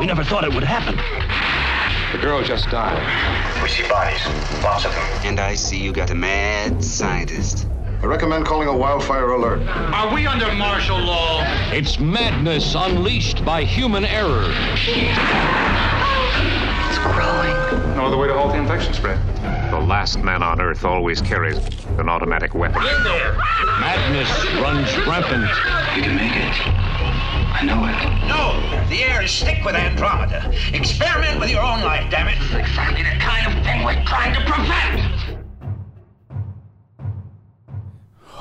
We never thought it would happen. The girl just died. We see bodies, lots of them. And I see you got a mad scientist. I recommend calling a wildfire alert. Are we under martial law? It's madness unleashed by human error. It's growing. No other way to halt the infection spread. The last man on Earth always carries an automatic weapon. In there! Madness runs rampant. You can make it. I know it. No! The air is thick with Andromeda. Experiment with your own life, damn it! Exactly the kind of thing we're trying to prevent!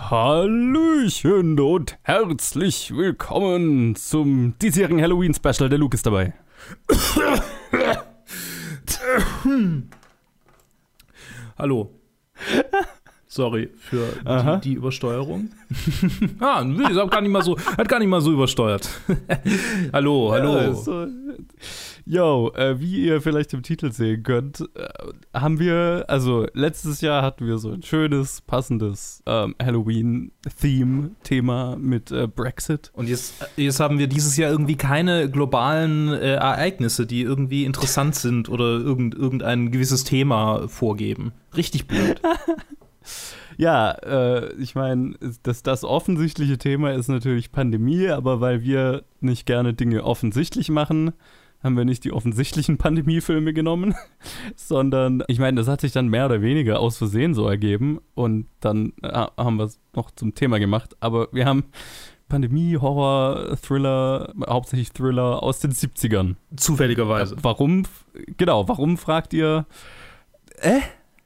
Hallöchen und herzlich willkommen zum diesjährigen Halloween-Special. Der Luke ist dabei. Hallo. Sorry für die, die Übersteuerung. ah, ist auch gar nicht mal so, hat gar nicht mal so übersteuert. hallo, hallo. Ja, so, yo, äh, wie ihr vielleicht im Titel sehen könnt, äh, haben wir, also letztes Jahr hatten wir so ein schönes, passendes ähm, Halloween-Theme-Thema mit äh, Brexit. Und jetzt, jetzt haben wir dieses Jahr irgendwie keine globalen äh, Ereignisse, die irgendwie interessant sind oder irgend, irgendein gewisses Thema vorgeben. Richtig blöd. Ja, äh, ich meine, das, das offensichtliche Thema ist natürlich Pandemie, aber weil wir nicht gerne Dinge offensichtlich machen, haben wir nicht die offensichtlichen Pandemiefilme genommen, sondern ich meine, das hat sich dann mehr oder weniger aus Versehen so ergeben und dann äh, haben wir es noch zum Thema gemacht, aber wir haben Pandemie, Horror, Thriller, hauptsächlich Thriller aus den 70ern. Zufälligerweise. Warum, genau, warum fragt ihr, äh?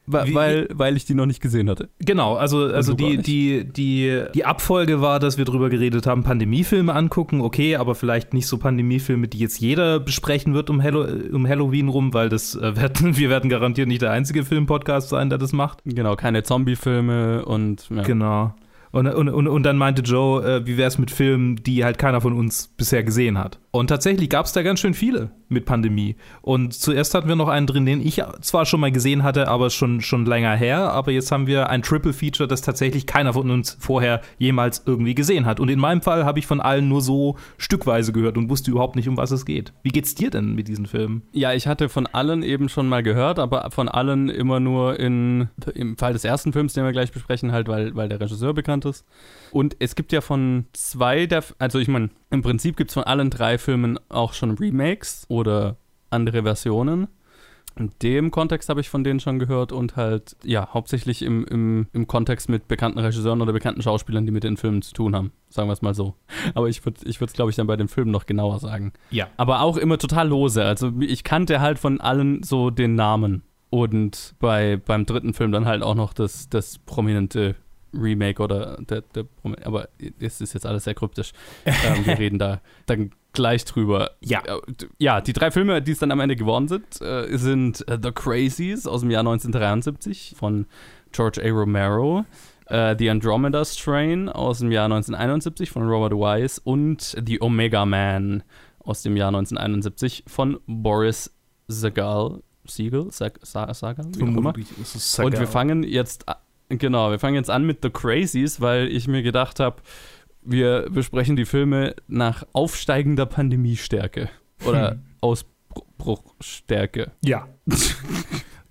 Weil, weil ich die noch nicht gesehen hatte. Genau, also, also die, die, die, die Abfolge war, dass wir drüber geredet haben, Pandemiefilme angucken, okay, aber vielleicht nicht so Pandemiefilme, die jetzt jeder besprechen wird um, Hallo um Halloween rum, weil das äh, werden, wir werden garantiert nicht der einzige Filmpodcast sein, der das macht. Genau, keine Zombie-Filme und ja. Genau. Und, und, und, und dann meinte Joe, äh, wie wäre es mit Filmen, die halt keiner von uns bisher gesehen hat. Und tatsächlich gab es da ganz schön viele mit Pandemie. Und zuerst hatten wir noch einen drin, den ich zwar schon mal gesehen hatte, aber schon, schon länger her. Aber jetzt haben wir ein Triple Feature, das tatsächlich keiner von uns vorher jemals irgendwie gesehen hat. Und in meinem Fall habe ich von allen nur so stückweise gehört und wusste überhaupt nicht, um was es geht. Wie geht's dir denn mit diesen Filmen? Ja, ich hatte von allen eben schon mal gehört, aber von allen immer nur in, im Fall des ersten Films, den wir gleich besprechen, halt, weil, weil der Regisseur bekannt ist. Und es gibt ja von zwei der, also ich meine, im Prinzip gibt es von allen drei Filmen auch schon Remakes oder andere Versionen. In dem Kontext habe ich von denen schon gehört und halt, ja, hauptsächlich im, im, im Kontext mit bekannten Regisseuren oder bekannten Schauspielern, die mit den Filmen zu tun haben. Sagen wir es mal so. Aber ich würde ich es, glaube ich, dann bei den Filmen noch genauer sagen. Ja. Aber auch immer total lose. Also ich kannte halt von allen so den Namen. Und bei, beim dritten Film dann halt auch noch das, das prominente Remake oder der, der aber es ist jetzt alles sehr kryptisch. ähm, wir reden da dann gleich drüber. Ja. Äh, Ja, die drei Filme, die es dann am Ende geworden sind, äh, sind äh, The Crazies aus dem Jahr 1973 von George A. Romero, äh, The Andromeda Strain aus dem Jahr 1971 von Robert Wise und The Omega Man aus dem Jahr 1971 von Boris Sagal. Siegel? Sag, Sa- Sagal? Wie auch immer. Und wir fangen jetzt, genau, wir fangen jetzt an mit The Crazies, weil ich mir gedacht habe, wir besprechen die Filme nach aufsteigender Pandemiestärke oder Hm. Ausbruchstärke. Ja.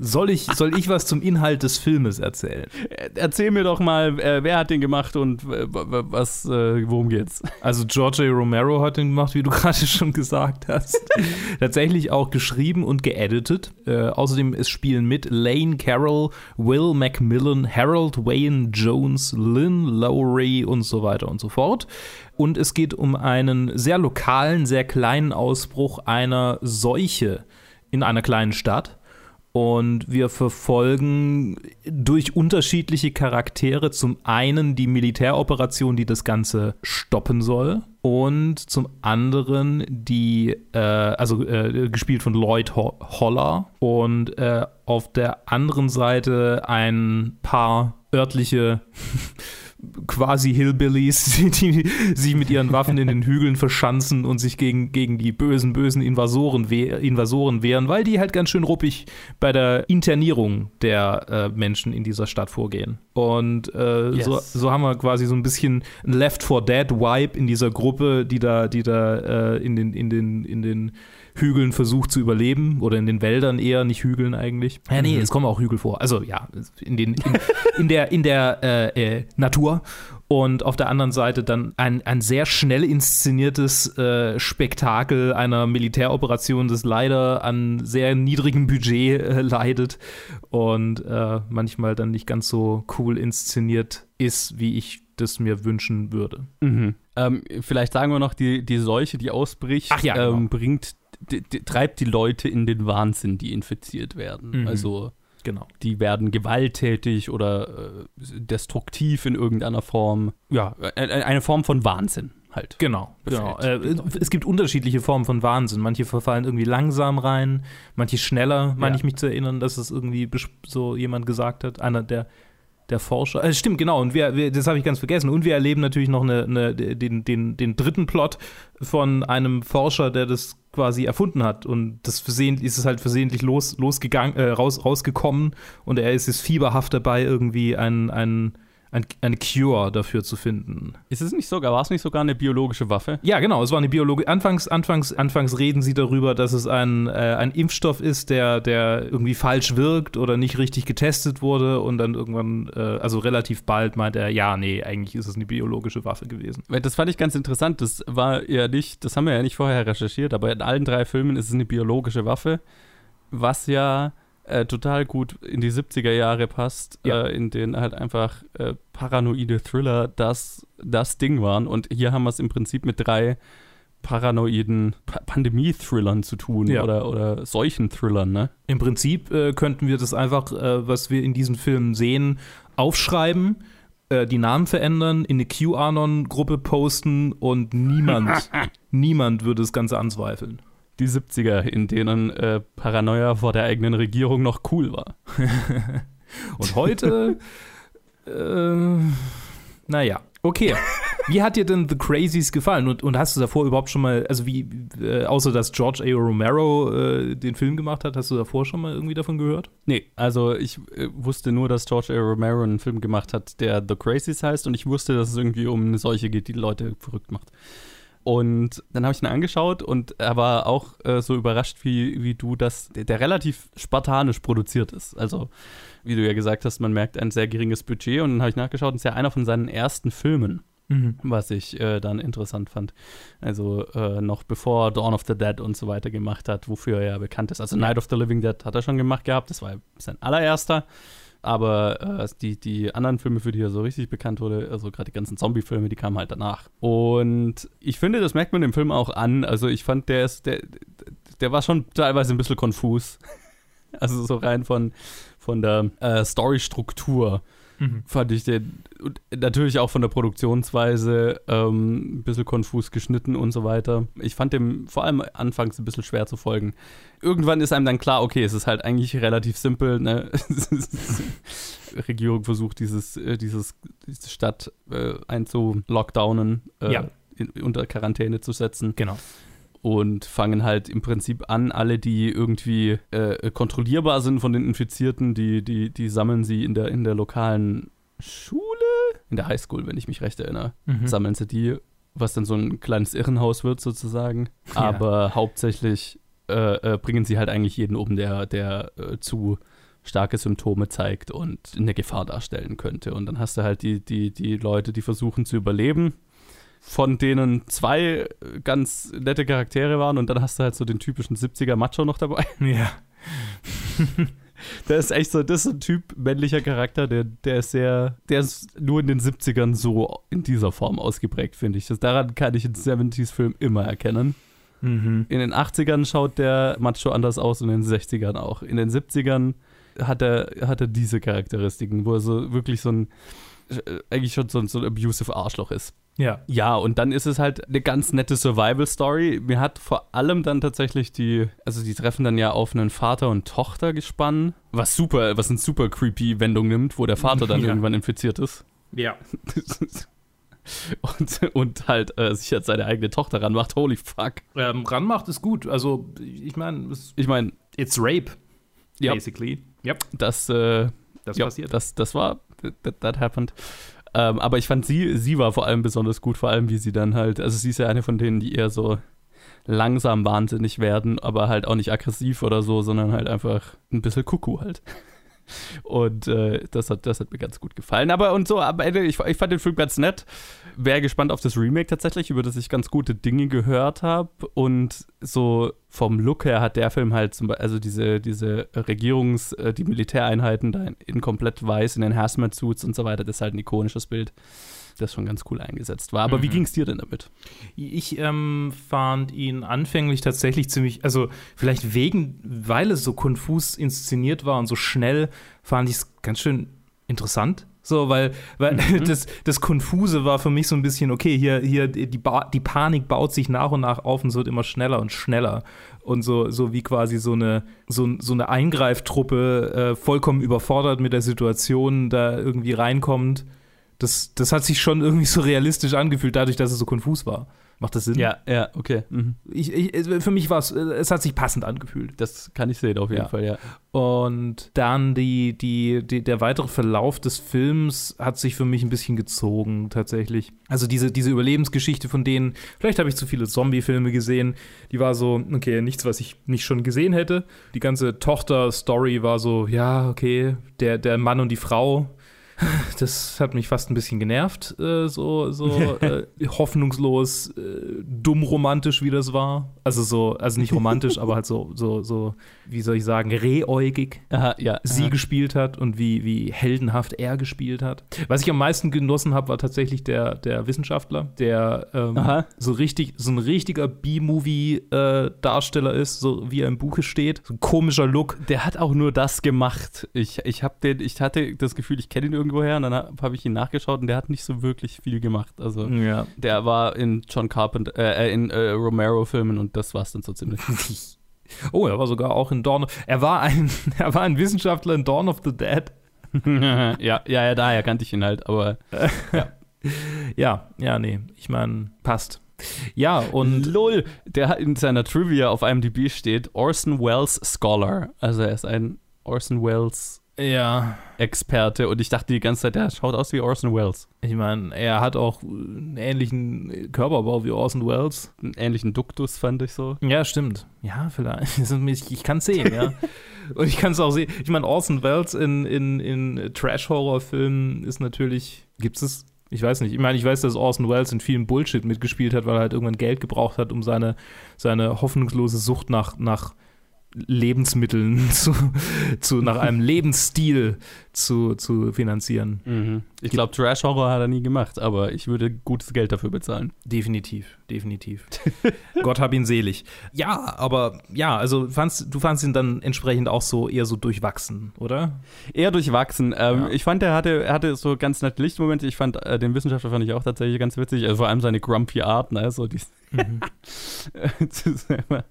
soll, ich, soll ich was zum Inhalt des Filmes erzählen? Äh, Erzähl mir doch mal, äh, wer hat den gemacht und äh, was, worum geht's? Also George A. Romero hat den gemacht, wie du gerade schon gesagt hast. Tatsächlich auch geschrieben und geeditet. Äh, außerdem es spielen mit Lane Carroll, Will Macmillan, Harold Wayne Jones, Lynn Lowry und so weiter und so fort. Und es geht um einen sehr lokalen, sehr kleinen Ausbruch einer Seuche in einer kleinen Stadt. Und wir verfolgen durch unterschiedliche Charaktere zum einen die Militäroperation, die das Ganze stoppen soll, und zum anderen die, äh, also äh, gespielt von Lloyd Ho Holler, und äh, auf der anderen Seite ein paar örtliche quasi Hillbillies, die, sich mit ihren Waffen in den Hügeln verschanzen und sich gegen, gegen die bösen, bösen Invasoren, wehr, Invasoren wehren, weil die halt ganz schön ruppig bei der Internierung der äh, Menschen in dieser Stadt vorgehen. Und äh, yes. so, so haben wir quasi so ein bisschen ein Left 4 Dead Vibe in dieser Gruppe, die da, die da äh, in den, in den, in den Hügeln versucht zu überleben oder in den Wäldern eher, nicht Hügeln eigentlich. Ja, nee, mhm. es kommen auch Hügel vor. Also ja, in, den, in, in der, in der äh, Natur. Und auf der anderen Seite dann ein, ein sehr schnell inszeniertes äh, Spektakel einer Militäroperation, das leider an sehr niedrigem Budget äh, leidet und äh, manchmal dann nicht ganz so cool inszeniert ist, wie ich das mir wünschen würde. Mhm. Ähm, vielleicht sagen wir noch, die, die Seuche, die ausbricht, ja, genau. ähm, bringt treibt die Leute in den Wahnsinn, die infiziert werden. Mhm. Also genau. die werden gewalttätig oder äh, destruktiv in irgendeiner Form. Ja, eine Form von Wahnsinn halt. Genau, genau. Äh, es gibt unterschiedliche Formen von Wahnsinn. Manche verfallen irgendwie langsam rein, manche schneller, meine ja. ich mich zu erinnern, dass es irgendwie so jemand gesagt hat. Einer der der Forscher. Äh, stimmt, genau. Und wir, wir das habe ich ganz vergessen. Und wir erleben natürlich noch eine, eine, den, den, den dritten Plot von einem Forscher, der das quasi erfunden hat. Und das versehentlich ist es halt versehentlich los, losgegangen, äh, raus, rausgekommen. Und er ist jetzt fieberhaft dabei, irgendwie ein, ein ein, eine Cure dafür zu finden. Ist es nicht sogar, war es nicht sogar eine biologische Waffe? Ja, genau, es war eine biologische. Anfangs, anfangs, anfangs reden sie darüber, dass es ein, äh, ein Impfstoff ist, der, der irgendwie falsch wirkt oder nicht richtig getestet wurde und dann irgendwann, äh, also relativ bald meint er, ja, nee, eigentlich ist es eine biologische Waffe gewesen. Das fand ich ganz interessant. Das war ja nicht, das haben wir ja nicht vorher recherchiert, aber in allen drei Filmen ist es eine biologische Waffe, was ja äh, total gut in die 70er Jahre passt, ja. äh, in denen halt einfach äh, paranoide Thriller das, das Ding waren. Und hier haben wir es im Prinzip mit drei paranoiden pa Pandemie-Thrillern zu tun ja. oder, oder solchen Thrillern, ne? Im Prinzip äh, könnten wir das einfach, äh, was wir in diesen Filmen sehen, aufschreiben äh, die Namen verändern, in eine QAnon-Gruppe posten und niemand, niemand würde das Ganze anzweifeln die 70er, in denen äh, Paranoia vor der eigenen Regierung noch cool war. Und heute, äh, naja, okay. Wie hat dir denn The Crazies gefallen? Und, und hast du davor überhaupt schon mal, also wie, äh, außer dass George A. Romero äh, den Film gemacht hat, hast du davor schon mal irgendwie davon gehört? Nee, also ich äh, wusste nur, dass George A. Romero einen Film gemacht hat, der The Crazies heißt und ich wusste, dass es irgendwie um eine Seuche geht, die Leute verrückt macht. Und dann habe ich ihn angeschaut und er war auch äh, so überrascht wie, wie du, dass der, der, relativ spartanisch produziert ist. Also, wie du ja gesagt hast, man merkt ein sehr geringes Budget und dann habe ich nachgeschaut und es ist ja einer von seinen ersten Filmen. Mhm. Was ich äh, dann interessant fand. Also äh, noch bevor Dawn of the Dead und so weiter gemacht hat, wofür er ja bekannt ist. Also Night of the Living Dead hat er schon gemacht gehabt, das war sein allererster. Aber äh, die, die anderen Filme, für die er so richtig bekannt wurde, also gerade die ganzen Zombie-Filme, die kamen halt danach. Und ich finde, das merkt man im Film auch an. Also ich fand, der ist, der, der war schon teilweise ein bisschen konfus. Also so rein von, von der äh, Story-Struktur mhm. fand ich den und natürlich auch von der Produktionsweise ähm, ein bisschen konfus geschnitten und so weiter. Ich fand dem vor allem anfangs ein bisschen schwer zu folgen. Irgendwann ist einem dann klar, okay, es ist halt eigentlich relativ simpel. Ne? Regierung versucht, dieses, äh, dieses, diese Stadt äh, einzulockdownen, äh, ja. in, unter Quarantäne zu setzen. Genau und fangen halt im Prinzip an, alle, die irgendwie äh, kontrollierbar sind von den Infizierten, die, die, die sammeln sie in der, in der lokalen Schule, in der Highschool, wenn ich mich recht erinnere, mhm. sammeln sie die, was dann so ein kleines Irrenhaus wird sozusagen. Ja. Aber hauptsächlich äh, äh, bringen sie halt eigentlich jeden um, der, der äh, zu starke Symptome zeigt und eine Gefahr darstellen könnte. Und dann hast du halt die, die, die Leute, die versuchen zu überleben von denen zwei ganz nette Charaktere waren und dann hast du halt so den typischen 70er Macho noch dabei. Ja. der ist echt so, das ist ein Typ männlicher Charakter, der, der ist sehr, der ist nur in den 70ern so in dieser Form ausgeprägt, finde ich. Das, daran kann ich in 70s-Filmen immer erkennen. Mhm. In den 80ern schaut der Macho anders aus und in den 60ern auch. In den 70ern hat er, hat er diese Charakteristiken, wo er so wirklich so ein, äh, eigentlich schon so, so ein abusive Arschloch ist. Ja. Ja, und dann ist es halt eine ganz nette Survival-Story. Mir hat vor allem dann tatsächlich die, also die treffen dann ja auf einen Vater und Tochter gespannt, was super, was eine super creepy Wendung nimmt, wo der Vater dann ja. irgendwann infiziert ist. Ja. und, und halt äh, sich jetzt seine eigene Tochter ranmacht. Holy fuck. Ähm, ranmacht ist gut. Also, ich meine, Ich meine, it's rape, Ja. basically. Yep, das, äh, das ja, passiert. Das, das war, that, that happened. Ähm, aber ich fand sie, sie war vor allem besonders gut, vor allem wie sie dann halt, also sie ist ja eine von denen, die eher so langsam wahnsinnig werden, aber halt auch nicht aggressiv oder so, sondern halt einfach ein bisschen Kuckuck halt. Und äh, das, hat, das hat mir ganz gut gefallen. Aber und so, am Ende, ich, ich fand den Film ganz nett. Wäre gespannt auf das Remake tatsächlich, über das ich ganz gute Dinge gehört habe. Und so vom Look her hat der Film halt zum Beispiel, also diese, diese Regierungs-, äh, die Militäreinheiten da in, in komplett weiß, in den Hazmat-Suits und so weiter, das ist halt ein ikonisches Bild, das schon ganz cool eingesetzt war. Aber wie ging es dir denn damit? Ich ähm, fand ihn anfänglich tatsächlich ziemlich, also vielleicht wegen, weil es so konfus inszeniert war und so schnell, fand ich es ganz schön interessant. So, weil, weil das, das Konfuse war für mich so ein bisschen, okay, hier, hier die, ba die Panik baut sich nach und nach auf und es wird immer schneller und schneller. Und so, so wie quasi so eine, so, so eine Eingreiftruppe äh, vollkommen überfordert mit der Situation da irgendwie reinkommt. Das, das hat sich schon irgendwie so realistisch angefühlt, dadurch, dass es so konfus war. Macht das Sinn? ja, okay. Mhm. Ich, ich, für mich war es, es hat sich passend angefühlt. Das kann ich sehen, auf jeden Ja. Fall, ja. Und dann die, die, die, der weitere Verlauf des Films hat sich für mich ein bisschen gezogen, tatsächlich. Also diese, diese Überlebensgeschichte von denen, vielleicht habe ich zu viele Zombie-Filme gesehen, die war so, okay, nichts, was ich nicht schon gesehen hätte. Die ganze Tochter-Story war so, ja, okay, der, der Mann und die Frau. Das hat mich fast ein bisschen genervt, äh, so, so äh, hoffnungslos, äh, dumm romantisch, wie das war. Also so, also nicht romantisch, aber halt so, so, so, wie soll ich sagen, rehäugig Aha, ja. sie aha. gespielt hat und wie, wie heldenhaft er gespielt hat. Was ich am meisten genossen habe, war tatsächlich der, der Wissenschaftler, der ähm, so richtig, so ein richtiger B-Movie-Darsteller ist, so wie er im Buche steht. So ein komischer Look. Der hat auch nur das gemacht. Ich, ich, hab den, ich hatte das Gefühl, ich kenne ihn irgendwoher und dann habe hab ich ihn nachgeschaut und der hat nicht so wirklich viel gemacht. Also Ja. der war in John Carpenter, äh, in äh, Romero-Filmen und das war es dann so ziemlich. Oh, er war sogar auch in Dawn. Er war ein, er war ein Wissenschaftler in Dawn of the Dead. ja, ja, ja, daher kannte ich ihn halt, aber Ja, ja, nee. Ich meine, passt. Ja, und lol, der hat in seiner Trivia auf IMDb steht Orson Welles Scholar. Also er ist ein Orson Welles ja, Experte und ich dachte die ganze Zeit, der schaut aus wie Orson Welles. ich meine, er hat auch einen ähnlichen Körperbau wie Orson Welles. Einen ähnlichen Duktus fand ich so. Ja, stimmt. Ja, vielleicht. Ich, ich kann es sehen, ja. Und ich kann es auch sehen. Ich meine, Orson Welles in, in, in Trash-Horror-Filmen ist natürlich. Gibt es? Ich weiß nicht. Ich meine, ich weiß, dass Orson Welles in vielen Bullshit mitgespielt hat, weil er halt irgendwann Geld gebraucht hat, um seine, seine hoffnungslose Sucht nach, nach Lebensmitteln zu, zu, nach einem Lebensstil zu, zu finanzieren. Mhm. Ich glaube, Trash-Horror hat er nie gemacht, aber ich würde gutes Geld dafür bezahlen. Definitiv, definitiv. Gott hab ihn selig. Ja, aber ja, also fandst, du fandst ihn dann entsprechend auch so eher so durchwachsen, oder? Eher durchwachsen. Ähm, Ja. Ich fand, er hatte, er hatte so ganz nette Lichtmomente. Ich fand, äh, den Wissenschaftler fand ich auch tatsächlich ganz witzig. Also vor allem seine grumpy Art, ne? So die, immer-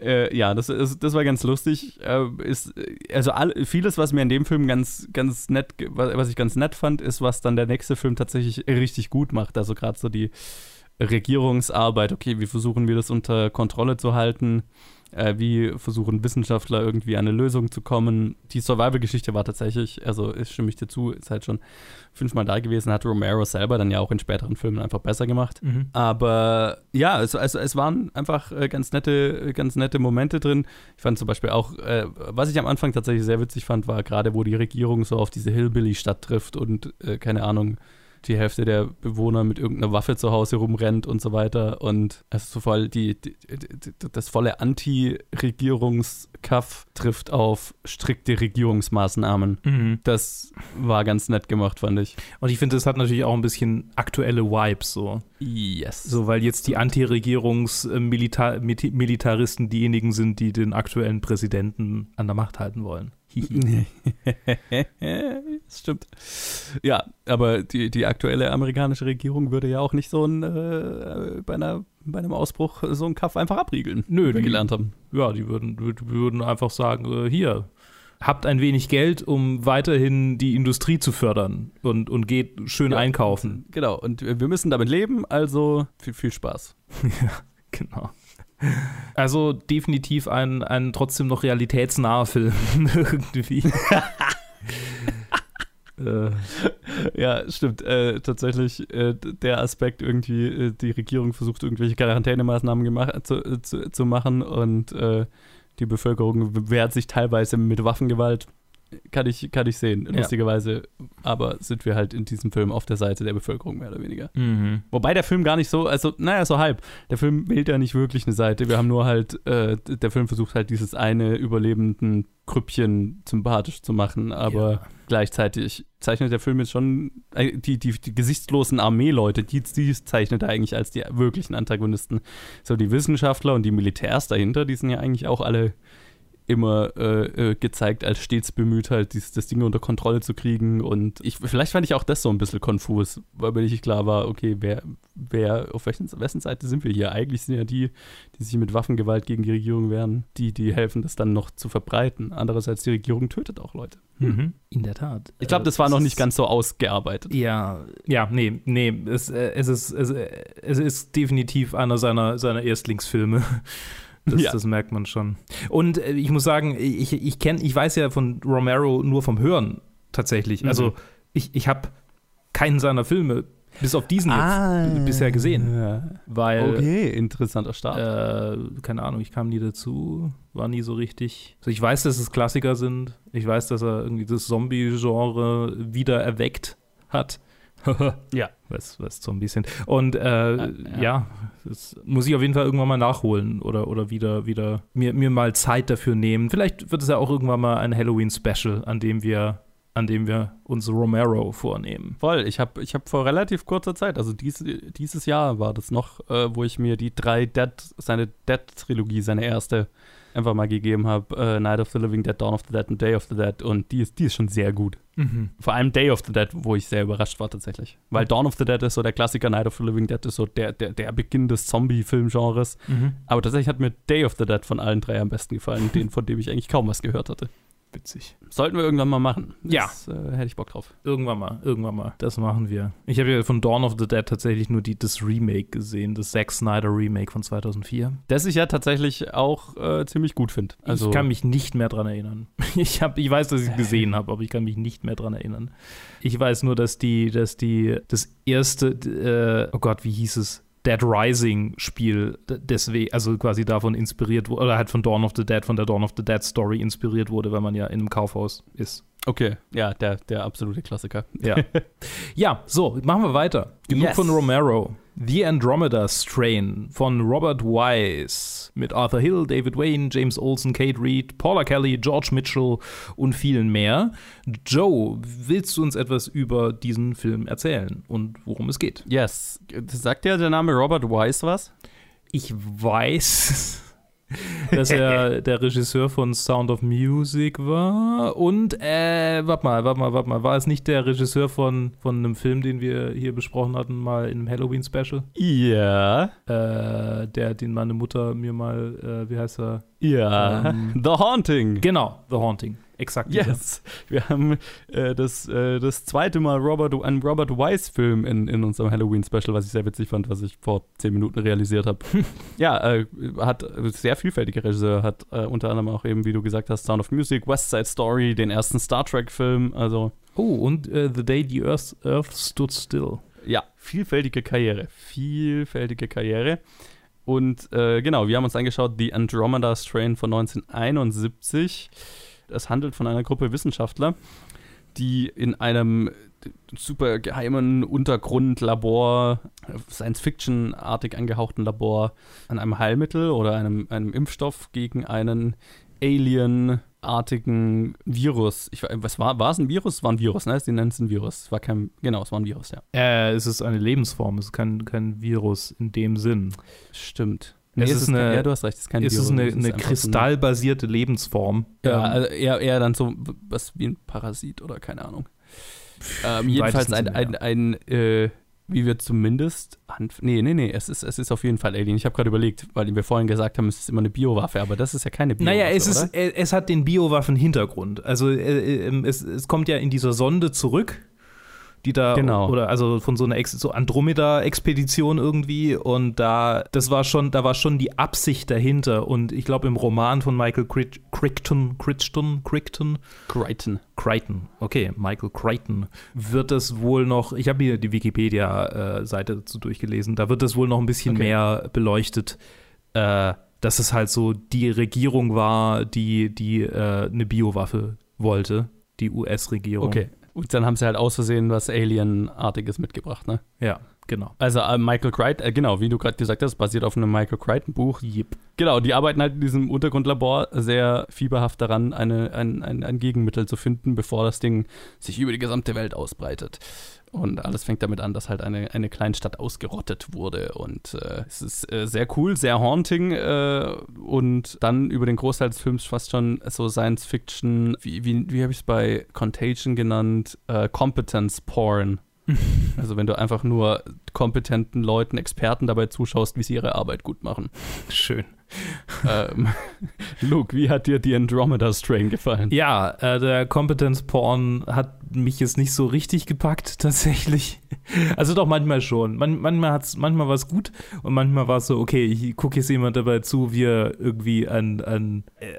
äh, ja, das, ist, das war ganz lustig. Äh, ist, also all, vieles, was mir in dem Film ganz, ganz nett, was ich ganz nett fand, ist, was dann der nächste Film tatsächlich richtig gut macht. Also gerade so die Regierungsarbeit, okay, wie versuchen wir das unter Kontrolle zu halten? Äh, wie versuchen Wissenschaftler irgendwie an eine Lösung zu kommen? Die Survival-Geschichte war tatsächlich, also ist stimme ich dir zu, ist halt schon fünfmal da gewesen, hat Romero selber dann ja auch in späteren Filmen einfach besser gemacht. Aber ja, es, also, es waren einfach äh, ganz nette, ganz nette Momente drin. Ich fand zum Beispiel auch, äh, was ich am Anfang tatsächlich sehr witzig fand, war gerade, wo die Regierung so auf diese Hillbilly-Stadt trifft und äh, keine Ahnung, die Hälfte der Bewohner mit irgendeiner Waffe zu Hause rumrennt und so weiter. Und also so voll die, die, die, das volle Anti-Regierungskaff trifft auf strikte Regierungsmaßnahmen. Das war ganz nett gemacht, fand ich. Und ich finde, das hat natürlich auch ein bisschen aktuelle Vibes so. Yes. So, weil jetzt die Anti-Regierungs-Militaristen diejenigen sind, die den aktuellen Präsidenten an der Macht halten wollen. Das stimmt. Ja, aber die, die aktuelle amerikanische Regierung würde ja auch nicht so ein, äh, bei, einer, bei einem Ausbruch so einen Kaff einfach abriegeln. Nö, die- gelernt haben. ja, die würden, würd- würden einfach sagen, äh, hier, habt ein wenig Geld, um weiterhin die Industrie zu fördern und, und geht schön Ja. einkaufen. Genau, und wir müssen damit leben, also viel, viel Spaß. Ja, genau. Also definitiv ein, ein trotzdem noch realitätsnaher Film irgendwie. äh, Ja, stimmt. Äh, tatsächlich äh, der Aspekt irgendwie, äh, die Regierung versucht irgendwelche Quarantänemaßnahmen gemacht, zu, äh, zu, zu machen und äh, die Bevölkerung wehrt sich teilweise mit Waffengewalt. Kann ich, kann ich sehen, Ja. lustigerweise. Aber sind wir halt in diesem Film auf der Seite der Bevölkerung, mehr oder weniger. mhm. Wobei der Film gar nicht so, also, naja, so halb. Der Film wählt ja nicht wirklich eine Seite. Wir haben nur halt, äh, der Film versucht halt dieses eine überlebenden Krüppchen sympathisch zu machen, aber Ja. gleichzeitig zeichnet der Film jetzt schon äh, die, die, die gesichtslosen Armeeleute, die, die zeichnet er eigentlich als die wirklichen Antagonisten. So die Wissenschaftler und die Militärs dahinter, die sind ja eigentlich auch alle immer äh, äh, gezeigt als stets bemüht, halt dieses, das Ding unter Kontrolle zu kriegen. Und ich, vielleicht fand ich auch das so ein bisschen konfus, weil mir nicht klar war, okay, wer, wer, auf welchen, wessen Seite sind wir hier? Eigentlich sind ja die, die sich mit Waffengewalt gegen die Regierung wehren, die, die helfen, das dann noch zu verbreiten. Andererseits, die Regierung tötet auch Leute. Mhm. In der Tat. Ich glaube, das war noch nicht ganz so ausgearbeitet. Ja, ja, nee, nee, es, äh, es, ist, es, äh, es ist definitiv einer seiner, seiner Erstlingsfilme. Das, Ja. das merkt man schon. Und äh, ich muss sagen, ich, ich kenne, ich weiß ja von Romero nur vom Hören tatsächlich. Mhm. Also ich, ich habe keinen seiner Filme bis auf diesen jetzt bisher gesehen, Ja. weil Okay, interessanter Start. äh, keine Ahnung, ich kam nie dazu, war nie so richtig. Also ich weiß, dass es Klassiker sind. Ich weiß, dass er irgendwie das Zombie-Genre wieder erweckt hat. Ja. Was, was Zombies sind. Und äh, ja, ja. das muss ich auf jeden Fall irgendwann mal nachholen oder, oder wieder, wieder mir, mir mal Zeit dafür nehmen. Vielleicht wird es ja auch irgendwann mal ein Halloween-Special, an dem wir, an dem wir uns Romero vornehmen. Voll, ich habe ich hab vor relativ kurzer Zeit, also dies, dieses Jahr war das noch, äh, wo ich mir die drei Dead, seine Dead-Trilogie, seine erste, einfach mal gegeben habe. Äh, Night of the Living Dead, Dawn of the Dead und Day of the Dead. Und die ist, die ist schon sehr gut. Vor allem Day of the Dead, wo ich sehr überrascht war tatsächlich. Weil Dawn of the Dead ist so der Klassiker, Night of the Living Dead ist so der, der, der Beginn des Zombie-Filmgenres. Aber tatsächlich hat mir Day of the Dead von allen drei am besten gefallen, den, von dem ich eigentlich kaum was gehört hatte. Witzig. Sollten wir irgendwann mal machen. Ja. Das, äh, hätte ich Bock drauf. Irgendwann mal, irgendwann mal. Das machen wir. Ich habe ja von Dawn of the Dead tatsächlich nur die, das Remake gesehen, das Zack Snyder Remake von 2004. Das ich ja tatsächlich auch äh, ziemlich gut finde. Also, ich kann mich nicht mehr dran erinnern. Ich, hab, ich weiß, dass ich es gesehen habe, aber ich kann mich nicht mehr dran erinnern. Ich weiß nur, dass die, dass die, das erste, äh, oh Gott, wie hieß es? Dead Rising Spiel deswegen, also quasi davon inspiriert wurde, oder halt von Dawn of the Dead, von der Dawn of the Dead Story inspiriert wurde, weil man ja in einem Kaufhaus ist. okay, ja, der, der absolute Klassiker. Ja. ja, so, machen wir weiter. Genug Yes. von Romero. The Andromeda Strain von Robert Wise mit Arthur Hill, David Wayne, James Olsen, Kate Reed, Paula Kelly, George Mitchell und vielen mehr. Joe, willst du uns etwas über diesen Film erzählen und worum es geht? Yes. Sagt dir der Name Robert Wise was? Ich weiß, dass er der Regisseur von Sound of Music war. Und, äh, warte mal, warte mal, warte mal. War es nicht der Regisseur von, von einem Film, den wir hier besprochen hatten, mal in einem Halloween-Special? Ja. Äh, der, den meine Mutter mir mal, äh, wie heißt er? Ja. Ähm, The Haunting. Genau, The Haunting. Exakt. Yes. Wir haben äh, das, äh, das zweite Mal Robert, einen Robert Wise-Film in, in unserem Halloween-Special, was ich sehr witzig fand, was ich vor zehn Minuten realisiert habe. ja, äh, hat sehr vielfältiger Regisseur, hat äh, unter anderem auch eben, wie du gesagt hast, Sound of Music, West Side Story, den ersten Star Trek-Film, also Oh, und äh, The Day the Earth, Earth Stood Still. ja, vielfältige Karriere. Vielfältige Karriere. Und äh, genau, wir haben uns angeschaut, The Andromeda Strain von 1971. Es handelt von einer Gruppe Wissenschaftler, die in einem super geheimen Untergrundlabor, Science-Fiction-artig angehauchten Labor, an einem Heilmittel oder einem, einem Impfstoff gegen einen Alien-artigen Virus. Ich, weiß- was war, war es ein Virus? War ein Virus, ne? Sie nennen es ein Virus. Es war kein, genau, es war ein Virus, ja. Äh, es ist eine Lebensform, es ist kein, kein Virus in dem Sinn. Stimmt. Es ist kein- eine- ja, du hast recht, es ist kein es Virus. ist eine, es eine einfach so kristallbasierte Lebensform. Ja, Ähm, also eher, eher dann so was wie ein Parasit oder keine Ahnung. Ähm, jedenfalls ein, ein, ja. ein, äh, wie wir zumindest. Anf nee, nee, nee, es ist, es ist auf jeden Fall Alien. Ich habe gerade überlegt, weil wir vorhin gesagt haben, es ist immer eine Biowaffe, aber das ist ja keine Biowaffe. Naja, es, ist, es hat den Biowaffen-Hintergrund. Also äh, äh, es, es kommt ja in dieser Sonde zurück, die da Genau. oder also von so einer Ex so Andromeda-Expedition irgendwie und da das war schon, da war schon die Absicht dahinter und ich glaube im Roman von Michael Cricht- Crichton, Crichton, Crichton, Crichton. Crichton, okay, Michael Crichton, wird es wohl noch, ich habe mir die Wikipedia-Seite dazu durchgelesen, da wird es wohl noch ein bisschen Okay. mehr beleuchtet, äh, dass es halt so die Regierung war, die, die äh, eine Biowaffe wollte, die US-Regierung. Okay. Und dann haben sie halt aus Versehen was Alien-artiges mitgebracht, ne? Ja, genau. Also äh, Michael Crichton, äh, genau, wie du gerade gesagt hast, basiert auf einem Michael Crichton-Buch. Yep. Genau, die arbeiten halt in diesem Untergrundlabor sehr fieberhaft daran, eine, ein, ein, ein Gegenmittel zu finden, bevor das Ding sich über die gesamte Welt ausbreitet. Und alles fängt damit an, dass halt eine, eine Kleinstadt ausgerottet wurde. Und äh, es ist äh, sehr cool, sehr haunting äh, und dann über den Großteil des Films fast schon so Science Fiction, wie, wie, wie habe ich es bei Contagion genannt? Äh, Competence Porn. also wenn du einfach nur kompetenten Leuten, Experten dabei zuschaust, wie sie ihre Arbeit gut machen. Schön. ähm, Luke, wie hat dir die Andromeda Strain gefallen? Ja, äh, der Competence Porn hat mich jetzt nicht so richtig gepackt, tatsächlich. Also doch manchmal schon. Man, manchmal hat's, manchmal war es gut und manchmal war es so, okay, ich gucke jetzt jemand dabei zu, wie er irgendwie an. an äh,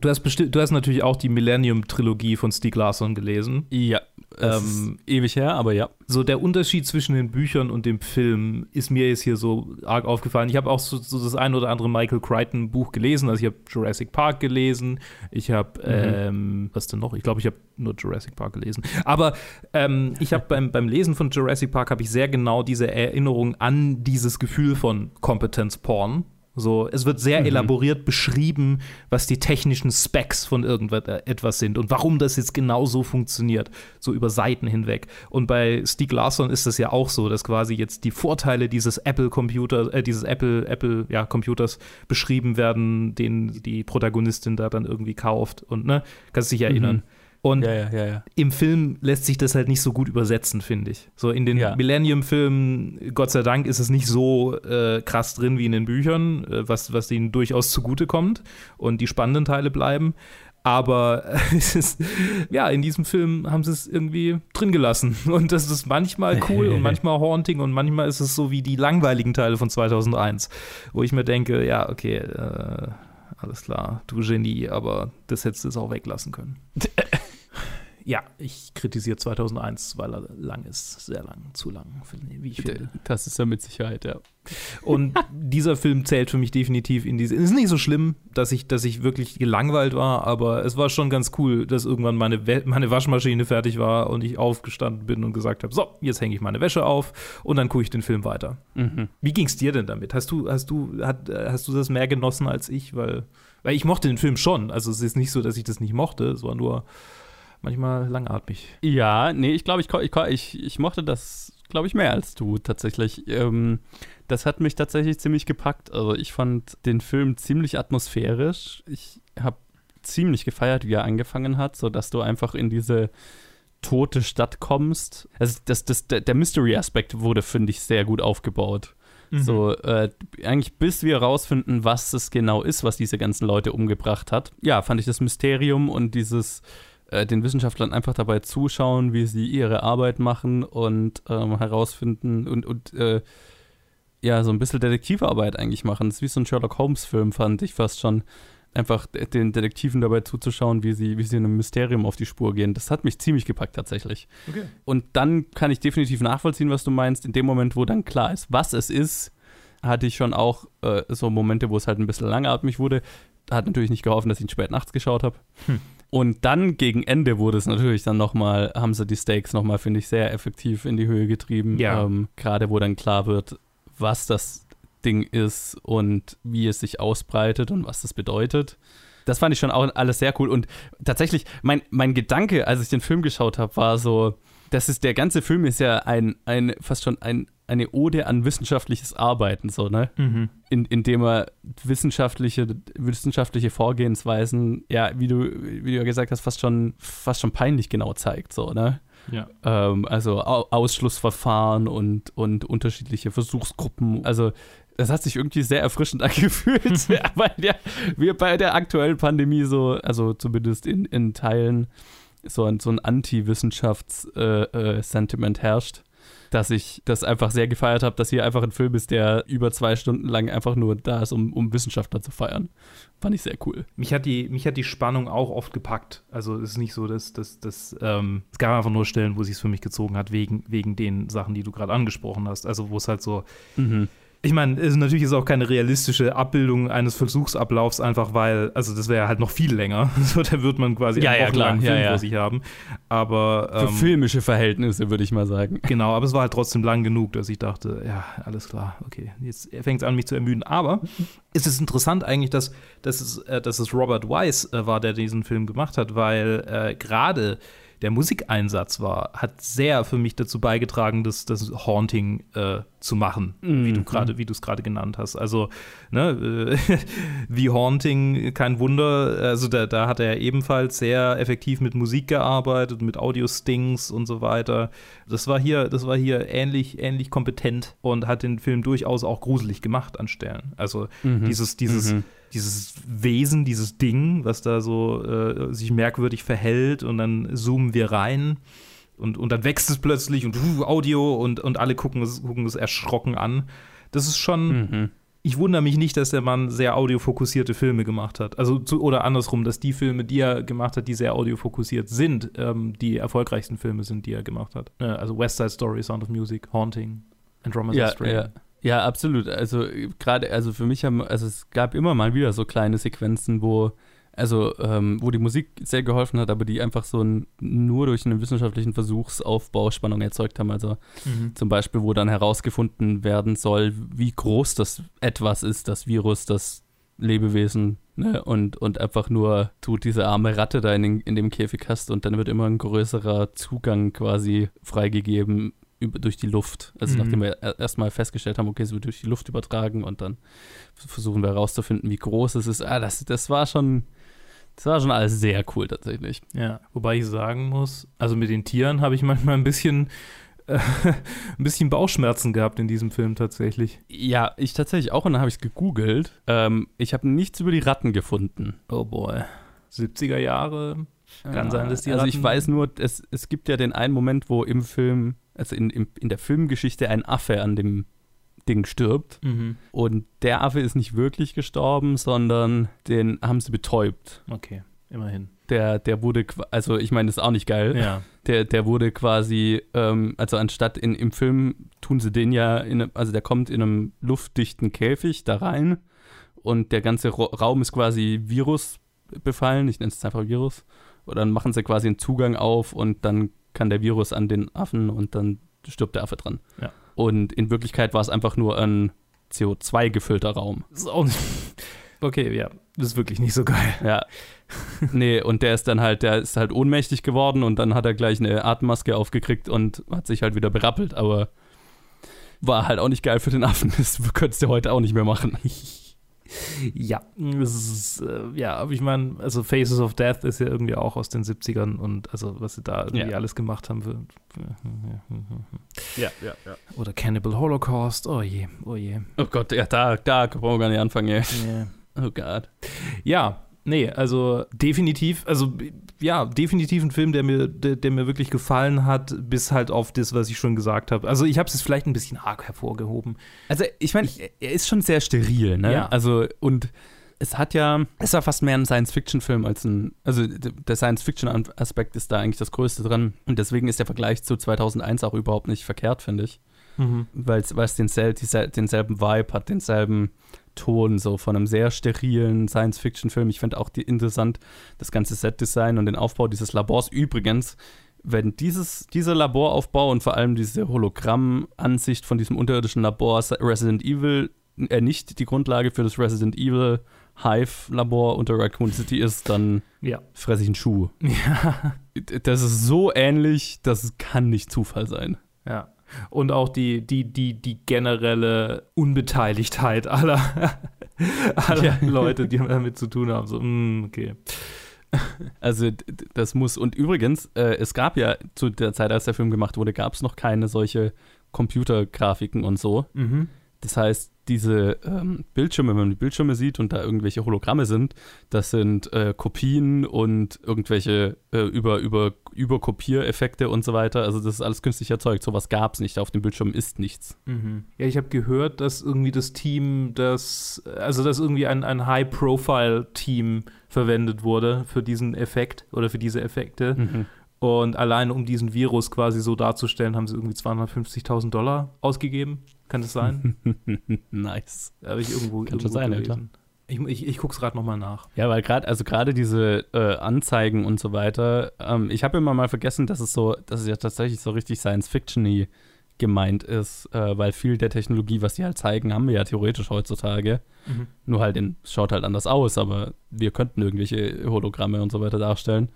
du, hast bestimmt, du hast natürlich auch die Millennium-Trilogie von Stieg Larsson gelesen. Ja, Ähm, ewig her, aber ja. so der Unterschied zwischen den Büchern und dem Film ist mir jetzt hier so arg aufgefallen. Ich habe auch so, so das ein oder andere Michael Crichton Buch gelesen. Also ich habe Jurassic Park gelesen. Ich habe, ähm, was denn noch? Ich glaube, ich habe nur Jurassic Park gelesen. Aber ähm, ich habe beim, beim Lesen von Jurassic Park habe ich sehr genau diese Erinnerung an dieses Gefühl von Competence Porn. So, es wird sehr elaboriert beschrieben, was die technischen Specs von irgendetwas sind und warum das jetzt genau so funktioniert, so über Seiten hinweg. Und bei Stieg Larsson ist das ja auch so, dass quasi jetzt die Vorteile dieses Apple-Computer, äh, dieses Apple, Apple, ja, Computers beschrieben werden, den die Protagonistin da dann irgendwie kauft und ne, kannst dich erinnern. Und Ja, ja, ja, im Film lässt sich das halt nicht so gut übersetzen, finde ich. So in den. Millennium-Filmen, Gott sei Dank, ist es nicht so äh, krass drin wie in den Büchern, äh, was, was ihnen durchaus zugutekommt und die spannenden Teile bleiben. Aber es ist, ja, in diesem Film haben sie es irgendwie drin gelassen. Und das ist manchmal cool und manchmal haunting und manchmal ist es so wie die langweiligen Teile von 2001, wo ich mir denke, ja, okay, äh, alles klar, du Genie, aber das hättest du es auch weglassen können. Ja, ich kritisiere 2001, weil er lang ist. Sehr lang, zu lang, wie ich finde. Das ist ja mit Sicherheit, ja. Und dieser Film zählt für mich definitiv in diese. Es ist nicht so schlimm, dass ich, dass ich wirklich gelangweilt war, aber es war schon ganz cool, dass irgendwann meine, We meine Waschmaschine fertig war und ich aufgestanden bin und gesagt habe: So, jetzt hänge ich meine Wäsche auf und dann gucke ich den Film weiter. Wie ging es dir denn damit? Hast du, hast du, hat, hast du das mehr genossen als ich? Weil, weil ich mochte den Film schon. Also es ist nicht so, dass ich das nicht mochte. Es war nur manchmal langatmig. Ja, nee, ich glaube, ich, ich, ich, ich mochte das, glaube ich, mehr als du tatsächlich. Ähm, das hat mich tatsächlich ziemlich gepackt. Also ich fand den Film ziemlich atmosphärisch. Ich habe ziemlich gefeiert, wie er angefangen hat, sodass du einfach in diese tote Stadt kommst. Also das, das, der Mystery-Aspekt wurde, finde ich, sehr gut aufgebaut. So, äh, eigentlich bis wir rausfinden, was es genau ist, was diese ganzen Leute umgebracht hat. Ja, fand ich das Mysterium und dieses äh, den Wissenschaftlern einfach dabei zuschauen, wie sie ihre Arbeit machen und ähm, herausfinden und, und äh, ja, so ein bisschen Detektivarbeit eigentlich machen. Das ist wie so ein Sherlock Holmes-Film, fand ich fast schon. Einfach den Detektiven dabei zuzuschauen, wie sie, wie sie einem Mysterium auf die Spur gehen. Das hat mich ziemlich gepackt tatsächlich. Okay. Und dann kann ich definitiv nachvollziehen, was du meinst. In dem Moment, wo dann klar ist, was es ist, hatte ich schon auch äh, so Momente, wo es halt ein bisschen langatmig wurde. Hat natürlich nicht geholfen, dass ich ihn spät nachts geschaut habe. Und dann gegen Ende wurde es natürlich dann nochmal, haben sie die Stakes nochmal, finde ich, sehr effektiv in die Höhe getrieben. Ja. Ähm, Gerade wo dann klar wird, was das Ding ist und wie es sich ausbreitet und was das bedeutet. Das fand ich schon auch alles sehr cool. Und tatsächlich, mein, mein Gedanke, als ich den Film geschaut habe, war so, das ist, der ganze Film ist ja ein, ein fast schon ein, eine Ode an wissenschaftliches Arbeiten, so, ne? In, indem er wissenschaftliche, wissenschaftliche Vorgehensweisen, ja, wie du, wie du ja gesagt hast, fast schon, fast schon peinlich genau zeigt, so, ne? Ja. Ähm, also Au Ausschlussverfahren und, und unterschiedliche Versuchsgruppen. Also das hat sich irgendwie sehr erfrischend angefühlt, weil ja, wir bei der aktuellen Pandemie so, also zumindest in, in Teilen, so ein, so ein Anti-Wissenschafts-Sentiment äh, äh, herrscht dass ich das einfach sehr gefeiert habe, dass hier einfach ein Film ist, der über zwei Stunden lang einfach nur da ist, um, um Wissenschaftler zu feiern. Fand ich sehr cool. Mich hat die, mich hat die Spannung auch oft gepackt. Also es ist nicht so, dass, dass, dass ähm, es gab einfach nur Stellen, wo es sich für mich gezogen hat, wegen, wegen den Sachen, die du gerade angesprochen hast. Also wo es halt so mhm. Ich meine, es natürlich ist auch keine realistische Abbildung eines Versuchsablaufs, einfach weil, also das wäre halt noch viel länger. So, da wird man quasi ja, einen ja, klar. Film ja, ja. vor sich haben. Aber ähm, für filmische Verhältnisse würde ich mal sagen. Genau, aber es war halt trotzdem lang genug, dass ich dachte, ja, alles klar, okay, jetzt fängt es an, mich zu ermüden. Aber es ist interessant eigentlich, dass, dass, es, äh, dass es Robert Weiss äh, war, der diesen Film gemacht hat, weil äh, gerade der Musikeinsatz war, hat sehr für mich dazu beigetragen, das, das Haunting äh, zu machen, mhm. wie du gerade, wie du es gerade genannt hast. Also, ne, äh, The Haunting, kein Wunder, also da, da hat er ebenfalls sehr effektiv mit Musik gearbeitet, mit Audio-Stings und so weiter. Das war hier, das war hier ähnlich, ähnlich kompetent und hat den Film durchaus auch gruselig gemacht an Stellen. Also mhm. dieses, dieses mhm dieses Wesen, dieses Ding, was da so äh, sich merkwürdig verhält und dann zoomen wir rein und, und dann wächst es plötzlich und uh, Audio und, und alle gucken es, gucken es erschrocken an. Das ist schon. Mhm. Ich wundere mich nicht, dass der Mann sehr audiofokussierte Filme gemacht hat. Also, zu, oder andersrum, dass die Filme, die er gemacht hat, die sehr audiofokussiert sind, ähm, die erfolgreichsten Filme sind, die er gemacht hat. Äh, also West Side Story, Sound of Music, Haunting, Andromeda ja, Strain. Ja. Ja, absolut. Also gerade, also für mich haben, also es gab immer mal wieder so kleine Sequenzen, wo, also ähm, wo die Musik sehr geholfen hat, aber die einfach so ein, nur durch einen wissenschaftlichen Versuchsaufbau Spannung erzeugt haben. Also mhm. zum Beispiel, wo dann herausgefunden werden soll, wie groß das etwas ist, das Virus, das Lebewesen, ne? und, und einfach nur tut diese arme Ratte da in, den, in dem Käfig hast und dann wird immer ein größerer Zugang quasi freigegeben über, durch die Luft. Also mhm. nachdem wir erstmal festgestellt haben, okay, es wird durch die Luft übertragen und dann versuchen wir herauszufinden, wie groß es ist. Ah, das, das war schon, das war schon alles sehr cool tatsächlich. Ja, wobei ich sagen muss, also mit den Tieren habe ich manchmal ein bisschen äh, ein bisschen Bauchschmerzen gehabt in diesem Film tatsächlich. Ja, ich tatsächlich auch und dann habe ich es gegoogelt. Ähm, ich habe nichts über die Ratten gefunden. Oh boy. 70er Jahre. Kann ja, sein, dass die Also Ratten ich weiß nur, es, es gibt ja den einen Moment, wo im Film also in, in, in der Filmgeschichte ein Affe an dem Ding stirbt. Mhm. Und der Affe ist nicht wirklich gestorben, sondern den haben sie betäubt. Okay, immerhin. Der, der wurde, also ich meine, das ist auch nicht geil. Ja. Der, der wurde quasi, ähm, also anstatt in, im Film tun sie den ja, in, also der kommt in einem luftdichten Käfig da rein und der ganze Raum ist quasi Virus befallen, ich nenne es einfach Virus. Und dann machen sie quasi einen Zugang auf und dann kann der Virus an den Affen und dann stirbt der Affe dran. Ja. Und in Wirklichkeit war es einfach nur ein CO2-gefüllter Raum. Das ist auch nicht. Okay, ja, das ist wirklich nicht so geil. Ja. Nee, und der ist dann halt, der ist halt ohnmächtig geworden und dann hat er gleich eine Atemmaske aufgekriegt und hat sich halt wieder berappelt, aber war halt auch nicht geil für den Affen. Das könntest du heute auch nicht mehr machen. Ja, ist, äh, ja, aber ich meine, also Faces of Death ist ja irgendwie auch aus den 70ern und also was sie da irgendwie ja. alles gemacht haben. Für, ja, ja, ja. Oder Cannibal Holocaust, oh je, oh je. Oh Gott, ja, da, da brauchen wir gar nicht anfangen, ey. Yeah. Oh Gott. Ja, nee, also definitiv, also ja, definitiv ein Film, der mir, der, der, mir wirklich gefallen hat, bis halt auf das, was ich schon gesagt habe. Also ich habe es vielleicht ein bisschen arg hervorgehoben. Also ich meine, er ist schon sehr steril, ne? Ja. Also und es hat ja, es war fast mehr ein Science-Fiction-Film als ein, also der Science-Fiction-Aspekt ist da eigentlich das Größte dran. Und deswegen ist der Vergleich zu 2001 auch überhaupt nicht verkehrt, finde ich. Mhm. Weil es densel, denselben Vibe hat, denselben Ton, so von einem sehr sterilen Science-Fiction-Film. Ich finde auch die, interessant das ganze Set-Design und den Aufbau dieses Labors. Übrigens, wenn dieses, dieser Laboraufbau und vor allem diese Hologramm-Ansicht von diesem unterirdischen Labor Resident Evil äh, nicht die Grundlage für das Resident Evil Hive-Labor unter Raccoon City ist, dann ja. fresse ich einen Schuh. Ja. Das ist so ähnlich, das kann nicht Zufall sein. Ja und auch die, die, die, die generelle Unbeteiligtheit aller, aller ja. Leute, die damit zu tun haben. So, mm, okay. Also das muss. Und übrigens, äh, es gab ja zu der Zeit, als der Film gemacht wurde, gab es noch keine solche Computergrafiken und so. Mhm. Das heißt, diese ähm, Bildschirme, wenn man die Bildschirme sieht und da irgendwelche Hologramme sind, das sind äh, Kopien und irgendwelche äh, über, über, Überkopiereffekte und so weiter. Also das ist alles künstlich erzeugt. Sowas gab es nicht. Auf dem Bildschirm ist nichts. Mhm. Ja, ich habe gehört, dass irgendwie das Team, das, also dass irgendwie ein, ein High-Profile-Team verwendet wurde für diesen Effekt oder für diese Effekte. Mhm. Und allein um diesen Virus quasi so darzustellen, haben sie irgendwie 250.000 Dollar ausgegeben. Kann das sein? nice. Habe ich irgendwo, Kann schon irgendwo sein, ja, gelesen. Ich, ich, ich gucke es gerade nochmal nach. Ja, weil gerade, also gerade diese äh, Anzeigen und so weiter, ähm, ich habe immer mal vergessen, dass es so, dass es ja tatsächlich so richtig Science-Fiction-y gemeint ist, äh, weil viel der Technologie, was die halt zeigen, haben wir ja theoretisch heutzutage. Mhm. Nur halt in, es schaut halt anders aus, aber wir könnten irgendwelche Hologramme und so weiter darstellen.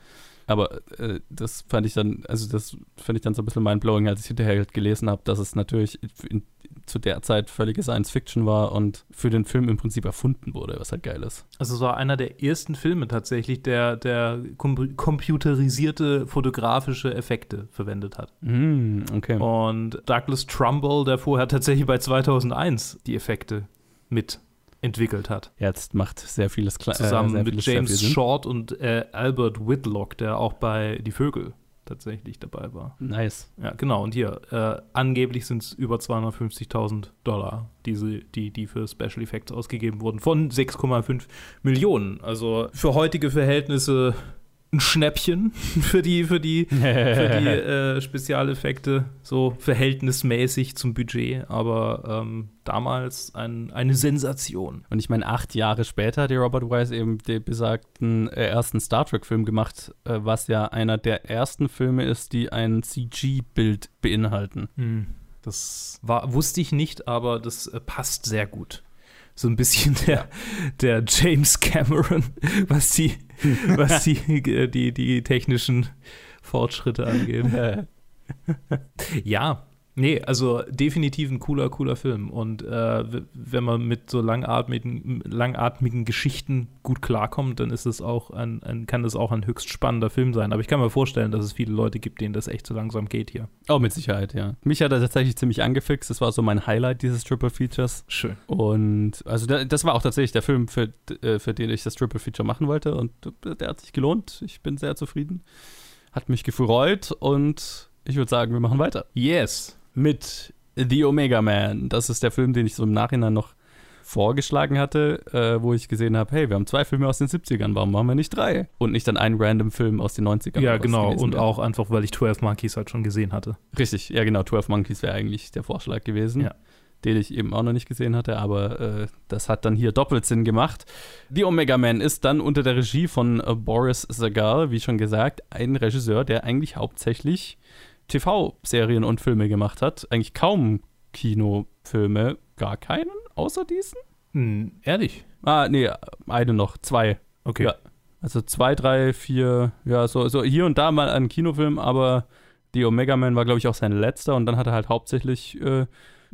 Aber äh, das fand ich dann, also das fand ich dann so ein bisschen mindblowing, als ich hinterher halt gelesen habe, dass es natürlich in, zu der Zeit völlige Science-Fiction war und für den Film im Prinzip erfunden wurde, was halt geil ist. Also es war einer der ersten Filme tatsächlich, der, der kom computerisierte fotografische Effekte verwendet hat. Mm, okay. Und Douglas Trumbull, der vorher tatsächlich bei 2001 die Effekte mit entwickelt hat. Jetzt macht sehr vieles klar. Zusammen äh, mit James. Short und äh, Albert Whitlock, der auch bei Die Vögel tatsächlich dabei war. Nice. Ja, genau. Und hier, äh, angeblich sind es über 250.000 Dollar, diese, die, die für Special Effects ausgegeben wurden, von 6,5 Millionen. Also für heutige Verhältnisse ein Schnäppchen für die, für die, für die äh, Spezialeffekte, so verhältnismäßig zum Budget, aber ähm, damals ein, eine Sensation. Und ich meine, acht Jahre später hat Robert Wise eben den besagten äh, ersten Star Trek-Film gemacht, äh, was ja einer der ersten Filme ist, die ein CG-Bild beinhalten. Hm. Das war, wusste ich nicht, aber das äh, passt sehr gut. So ein bisschen der, der James Cameron, was die, was die, äh, die, die technischen Fortschritte angeht. ja, nee, also definitiv ein cooler, cooler Film. Und äh, wenn man mit so langatmigen, langatmigen Geschichten gut klarkommt, dann ist es auch ein, ein, kann das auch ein höchst spannender Film sein. Aber ich kann mir vorstellen, dass es viele Leute gibt, denen das echt so langsam geht hier. Oh, mit Sicherheit, ja. Mich hat er tatsächlich ziemlich angefixt. Das war so mein Highlight dieses Triple Features. Schön. Und also da, das war auch tatsächlich der Film, für, äh, für den ich das Triple Feature machen wollte. Und der hat sich gelohnt. Ich bin sehr zufrieden. Hat mich gefreut und ich würde sagen, wir machen weiter. Yes. Mit The Omega Man. Das ist der Film, den ich so im Nachhinein noch vorgeschlagen hatte, äh, wo ich gesehen habe, hey, wir haben zwei Filme aus den 70ern, warum machen wir nicht drei? Und nicht dann einen random Film aus den 90ern. Ja, genau. Und wäre. auch einfach, weil ich 12 Monkeys halt schon gesehen hatte. Richtig, ja genau, 12 Monkeys wäre eigentlich der Vorschlag gewesen, Ja. den ich eben auch noch nicht gesehen hatte, aber äh, das hat dann hier doppelt Sinn gemacht. The Omega Man ist dann unter der Regie von äh, Boris Sagal, wie schon gesagt, ein Regisseur, der eigentlich hauptsächlich TV-Serien und Filme gemacht hat. Eigentlich kaum Kinofilme, gar keinen, außer diesen? Hm, ehrlich? Ah, nee, eine noch, zwei. Okay. Ja. Also zwei, drei, vier, ja, so, so hier und da mal einen Kinofilm, aber die Omega Man war, glaube ich, auch sein letzter und dann hat er halt hauptsächlich äh,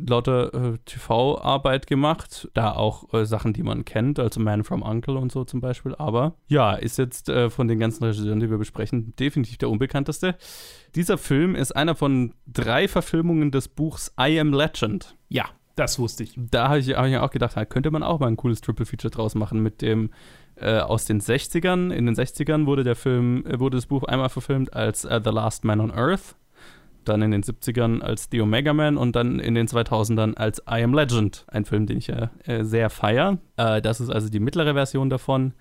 lauter äh, TV-Arbeit gemacht. Da auch äh, Sachen, die man kennt, also Man from Uncle und so zum Beispiel. Aber ja, ist jetzt äh, von den ganzen Regisseuren, die wir besprechen, definitiv der unbekannteste. Dieser Film ist einer von drei Verfilmungen des Buchs I Am Legend Ja, das wusste ich. da habe ich, hab ich mir auch gedacht, da könnte man auch mal ein cooles Triple Feature draus machen mit dem äh, aus den 60ern. In den 60ern wurde der Film, äh, wurde das Buch einmal verfilmt als äh, The Last Man on Earth, dann in den 70ern als The Omega Man und dann in den 2000ern als I Am Legend, ein Film, den ich ja äh, sehr feier. Äh, das ist also die mittlere Version davon.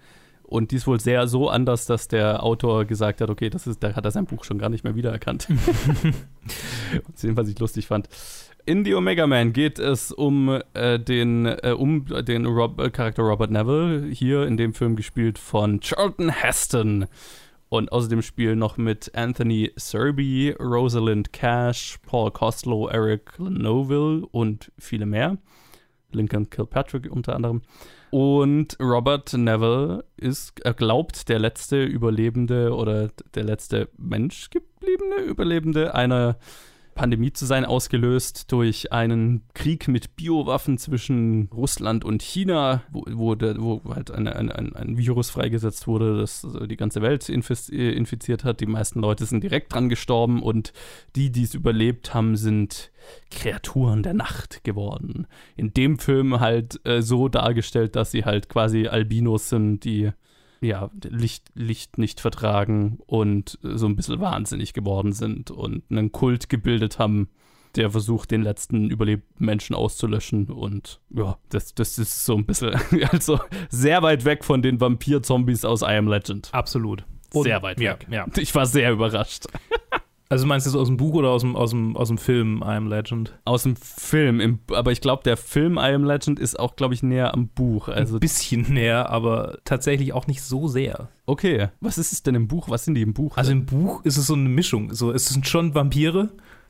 Und die ist wohl sehr so anders, dass der Autor gesagt hat, okay, das ist, da hat er sein Buch schon gar nicht mehr wiedererkannt. was ich lustig fand. In The Omega Man geht es um äh, den, äh, um den Rob äh, Charakter Robert Neville, hier in dem Film gespielt von Charlton Heston. Und außerdem spielen noch mit Anthony Serby, Rosalind Cash, Paul Costello, Eric Noville und viele mehr. Lincoln Kilpatrick unter anderem. Und Robert Neville ist, er glaubt, der letzte Überlebende oder der letzte Mensch gebliebene Überlebende einer Pandemie zu sein, ausgelöst durch einen Krieg mit Biowaffen zwischen Russland und China, wo, wo, der, wo halt eine, eine, ein, ein Virus freigesetzt wurde, das die ganze Welt infiziert hat. Die meisten Leute sind direkt dran gestorben und die, die es überlebt haben, sind Kreaturen der Nacht geworden. In dem Film halt äh, so dargestellt, dass sie halt quasi Albinos sind, die ja, Licht, Licht nicht vertragen und so ein bisschen wahnsinnig geworden sind und einen Kult gebildet haben, der versucht, den letzten überlebenden Menschen auszulöschen. Und ja, das, das ist so ein bisschen, also sehr weit weg von den Vampir-Zombies aus I Am Legend. Absolut. Und, sehr weit weg. Ja, ja. Ich war sehr überrascht. Also meinst du das aus dem Buch oder aus dem, aus dem, aus dem Film I Am Legend? Aus dem Film, im, aber ich glaube, der Film I Am Legend ist auch, glaube ich, näher am Buch. Also Ein bisschen näher, aber tatsächlich auch nicht so sehr. Okay, was ist es denn im Buch? Was sind die im Buch? Also im Buch ist es so eine Mischung. So, es sind schon Vampire,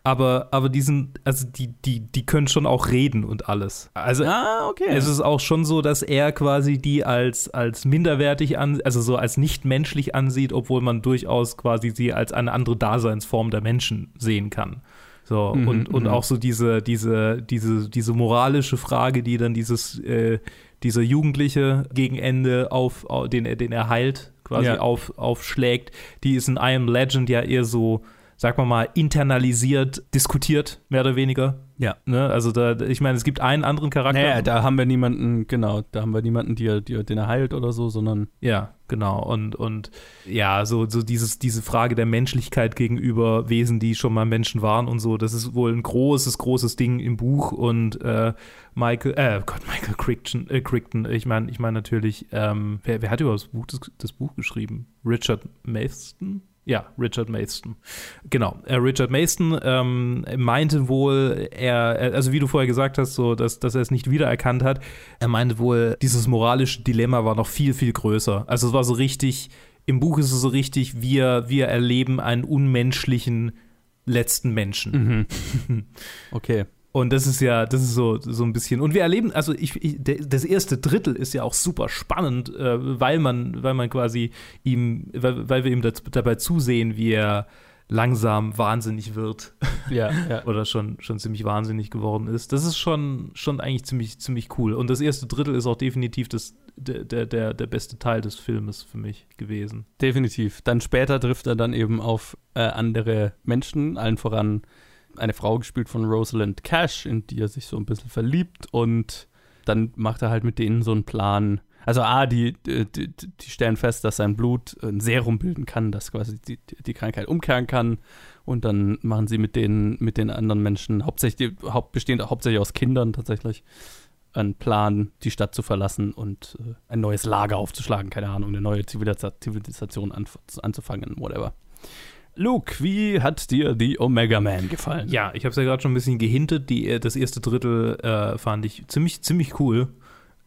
aber, aber die sind, also die, die, die können schon auch reden und alles. Also ah, okay. es ist auch schon so, dass er quasi die als, als minderwertig an, also so als nicht menschlich ansieht, obwohl man durchaus quasi sie als eine andere Daseinsform der Menschen sehen kann. So, Mhm, und, und mhm. auch so diese, diese, diese, diese moralische Frage, die dann dieses, äh, dieser Jugendliche gegen Ende auf, au- den, er- den er heilt, quasi Ja. auf, aufschlägt, die ist in I Am Legend ja eher so, sag mal mal, internalisiert, diskutiert, mehr oder weniger. Ja. Ne? Also da, ich meine, es gibt einen anderen Charakter. Naja, da haben wir niemanden, genau, da haben wir niemanden, die, die, den er heilt oder so, sondern Ja, genau. Und, und ja, so, so dieses, diese Frage der Menschlichkeit gegenüber Wesen, die schon mal Menschen waren und so, das ist wohl ein großes, großes Ding im Buch. Und äh, Michael, äh, Gott, Michael Crichton, äh, Crichton ich meine ich mein natürlich, ähm, wer, wer hat überhaupt das Buch, das, das Buch geschrieben? Richard Mason? Ja, Richard Mason. Genau. Äh, Richard Mason ähm, meinte wohl, er, äh, also wie du vorher gesagt hast, so, dass, dass er es nicht wiedererkannt hat. Er meinte wohl, dieses moralische Dilemma war noch viel, viel größer. Also es war so richtig, im Buch ist es so richtig, wir, wir erleben einen unmenschlichen letzten Menschen. okay. Und das ist ja, das ist so, so ein bisschen. Und wir erleben, also ich, ich, das erste Drittel ist ja auch super spannend, äh, weil man, weil man quasi ihm, weil, weil wir ihm das, dabei zusehen, wie er langsam wahnsinnig wird Ja, ja. oder schon, schon ziemlich wahnsinnig geworden ist. Das ist schon, schon eigentlich ziemlich, ziemlich cool. Und das erste Drittel ist auch definitiv das, der, der, der, der beste Teil des Filmes für mich gewesen. Definitiv. Dann später trifft er dann eben auf äh, andere Menschen, allen voran eine Frau gespielt von Rosalind Cash, in die er sich so ein bisschen verliebt und dann macht er halt mit denen so einen Plan. Also A, die, die, die stellen fest, dass sein Blut ein Serum bilden kann, das quasi die, die Krankheit umkehren kann und dann machen sie mit den, mit den anderen Menschen, hauptsächlich, haupt, bestehend hauptsächlich aus Kindern tatsächlich, einen Plan, die Stadt zu verlassen und äh, ein neues Lager aufzuschlagen, keine Ahnung, eine neue Zivilisa Zivilisation anzufangen, whatever. Luke, wie hat dir die Omega Man gefallen? Ja, ich habe es ja gerade schon ein bisschen gehintet. Die, äh, das erste Drittel äh, fand ich ziemlich, ziemlich cool.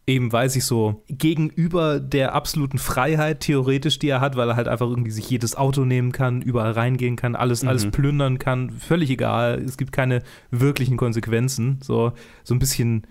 Eben weil sich so gegenüber der absoluten Freiheit theoretisch, die er hat, weil er halt einfach irgendwie sich jedes Auto nehmen kann, überall reingehen kann, alles, alles plündern kann, völlig egal. Es gibt keine wirklichen Konsequenzen. So, so ein bisschen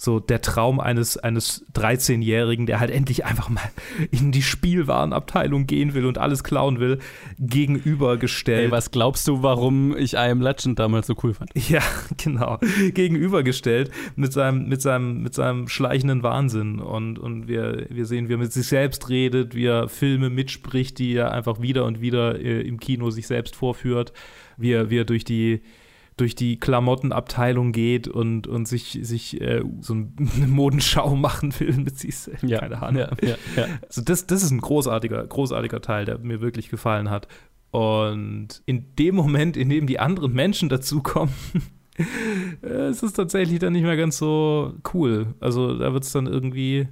so der Traum eines, eines 13-Jährigen, der halt endlich einfach mal in die Spielwarenabteilung gehen will und alles klauen will, gegenübergestellt. Ey, was glaubst du, warum ich I Am Legend damals so cool fand? Ja, genau. Gegenübergestellt mit seinem, mit seinem, mit seinem schleichenden Wahnsinn. Und, und wir, wir sehen, wie er mit sich selbst redet, wie er Filme mitspricht, die er einfach wieder und wieder äh, im Kino sich selbst vorführt, wie er, wie er durch die durch die Klamottenabteilung geht und, und sich, sich äh, so eine Modenschau machen will mit sich selbst. Keine Ahnung. Ja, ja, ja. Also das, das ist ein großartiger, großartiger Teil, der mir wirklich gefallen hat. Und in dem Moment, in dem die anderen Menschen dazukommen, äh, ist es tatsächlich dann nicht mehr ganz so cool. Also da wird es dann irgendwie.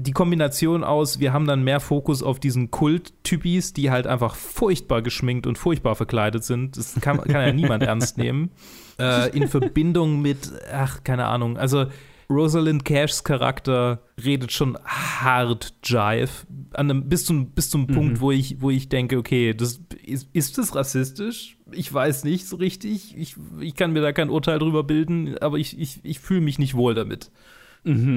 Die Kombination aus, wir haben dann mehr Fokus auf diesen Kult-Typis, die halt einfach furchtbar geschminkt und furchtbar verkleidet sind. Das kann, kann ja niemand ernst nehmen. Äh, in Verbindung mit, ach, keine Ahnung. Also Rosalind Cashs Charakter redet schon hart Jive. An einem, bis zum, bis zum Punkt, wo ich, wo ich denke, okay, das, ist, ist das rassistisch? Ich weiß nicht so richtig. Ich, ich kann mir da kein Urteil drüber bilden, aber ich, ich, ich fühle mich nicht wohl damit.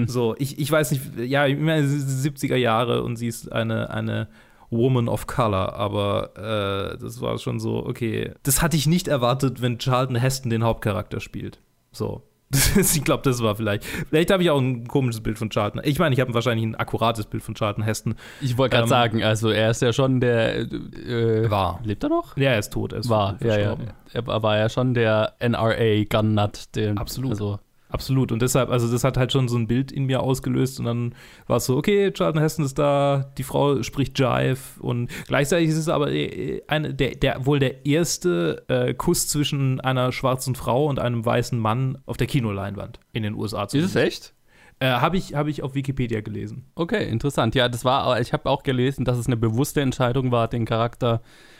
So, ich, ich weiß nicht, ja, ich meine, 70er Jahre und sie ist eine, eine Woman of Color, aber äh, das war schon so, okay. Das hatte ich nicht erwartet, wenn Charlton Heston den Hauptcharakter spielt. So. ich glaube, das war vielleicht. Vielleicht habe ich auch ein komisches Bild von Charlton. Ich meine, ich habe wahrscheinlich ein akkurates Bild von Charlton Heston. Ich wollte gerade Ähm, sagen, also er ist ja schon der. Äh, War. Lebt er noch? Ja, er ist tot. Er ist War, ja, ja. Er war ja schon der NRA Gunnut. Den, Absolut. Also, Absolut. Und deshalb, also das hat halt schon so ein Bild in mir ausgelöst und dann war es so, okay, Charlton Heston ist da, die Frau spricht Jive und gleichzeitig ist es aber äh, eine, der, der, wohl der erste äh, Kuss zwischen einer schwarzen Frau und einem weißen Mann auf der Kinoleinwand in den USA. ist es echt? Äh, habe ich, hab ich auf Wikipedia gelesen. Okay, interessant. Ja, das war, ich habe auch gelesen, dass es eine bewusste Entscheidung war, den Charakter äh,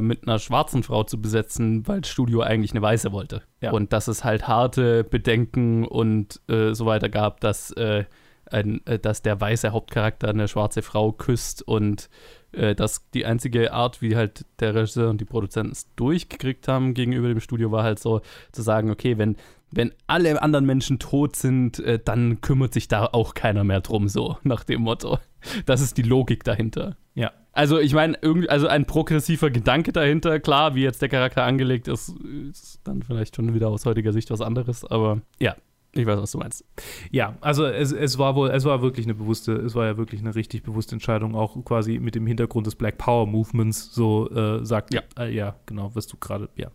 mit einer schwarzen Frau zu besetzen, weil das Studio eigentlich eine weiße wollte. Ja. Und dass es halt harte Bedenken und äh, so weiter gab, dass, äh, ein, äh, dass der weiße Hauptcharakter eine schwarze Frau küsst und äh, dass die einzige Art, wie halt der Regisseur und die Produzenten es durchgekriegt haben gegenüber dem Studio, war halt so zu sagen, okay, wenn wenn alle anderen Menschen tot sind, äh, dann kümmert sich da auch keiner mehr drum, so nach dem Motto. Das ist die Logik dahinter. Ja. Also ich meine, irgendwie, also ein progressiver Gedanke dahinter, klar, wie jetzt der Charakter angelegt ist, ist dann vielleicht schon wieder aus heutiger Sicht was anderes, aber ja, ich weiß, was du meinst. Ja, also es, es war wohl, es war wirklich eine bewusste, es war ja wirklich eine richtig bewusste Entscheidung, auch quasi mit dem Hintergrund des Black Power Movements, so äh, sagt, Ja. äh, ja, genau, was du gerade, ja.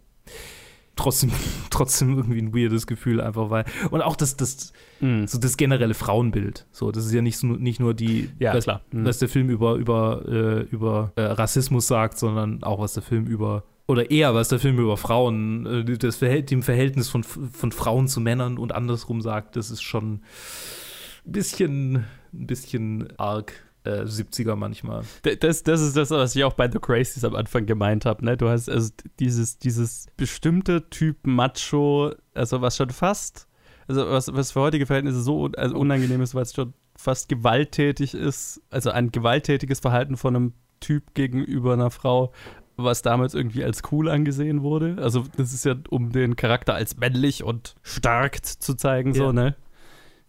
Trotzdem, trotzdem irgendwie ein weirdes Gefühl, einfach weil. Und auch das, das, Mhm. so das generelle Frauenbild. So, das ist ja nicht, so, nicht nur die, Ja, was, klar. Mhm. was der Film über, über, äh, über äh, Rassismus sagt, sondern auch was der Film über oder eher was der Film über Frauen, äh, das Verhält, dem Verhältnis von, von Frauen zu Männern und andersrum sagt, das ist schon ein bisschen, ein bisschen arg äh, 70er manchmal. Das, das ist das, was ich auch bei The Crazies am Anfang gemeint habe. Ne? Du hast also dieses, dieses bestimmte Typ Macho, also was schon fast, also was, was für heutige Verhältnisse so also unangenehm ist, weil es schon fast gewalttätig ist. Also ein gewalttätiges Verhalten von einem Typ gegenüber einer Frau, was damals irgendwie als cool angesehen wurde. Also das ist ja, um den Charakter als männlich und stark zu zeigen, so, Ja. ne?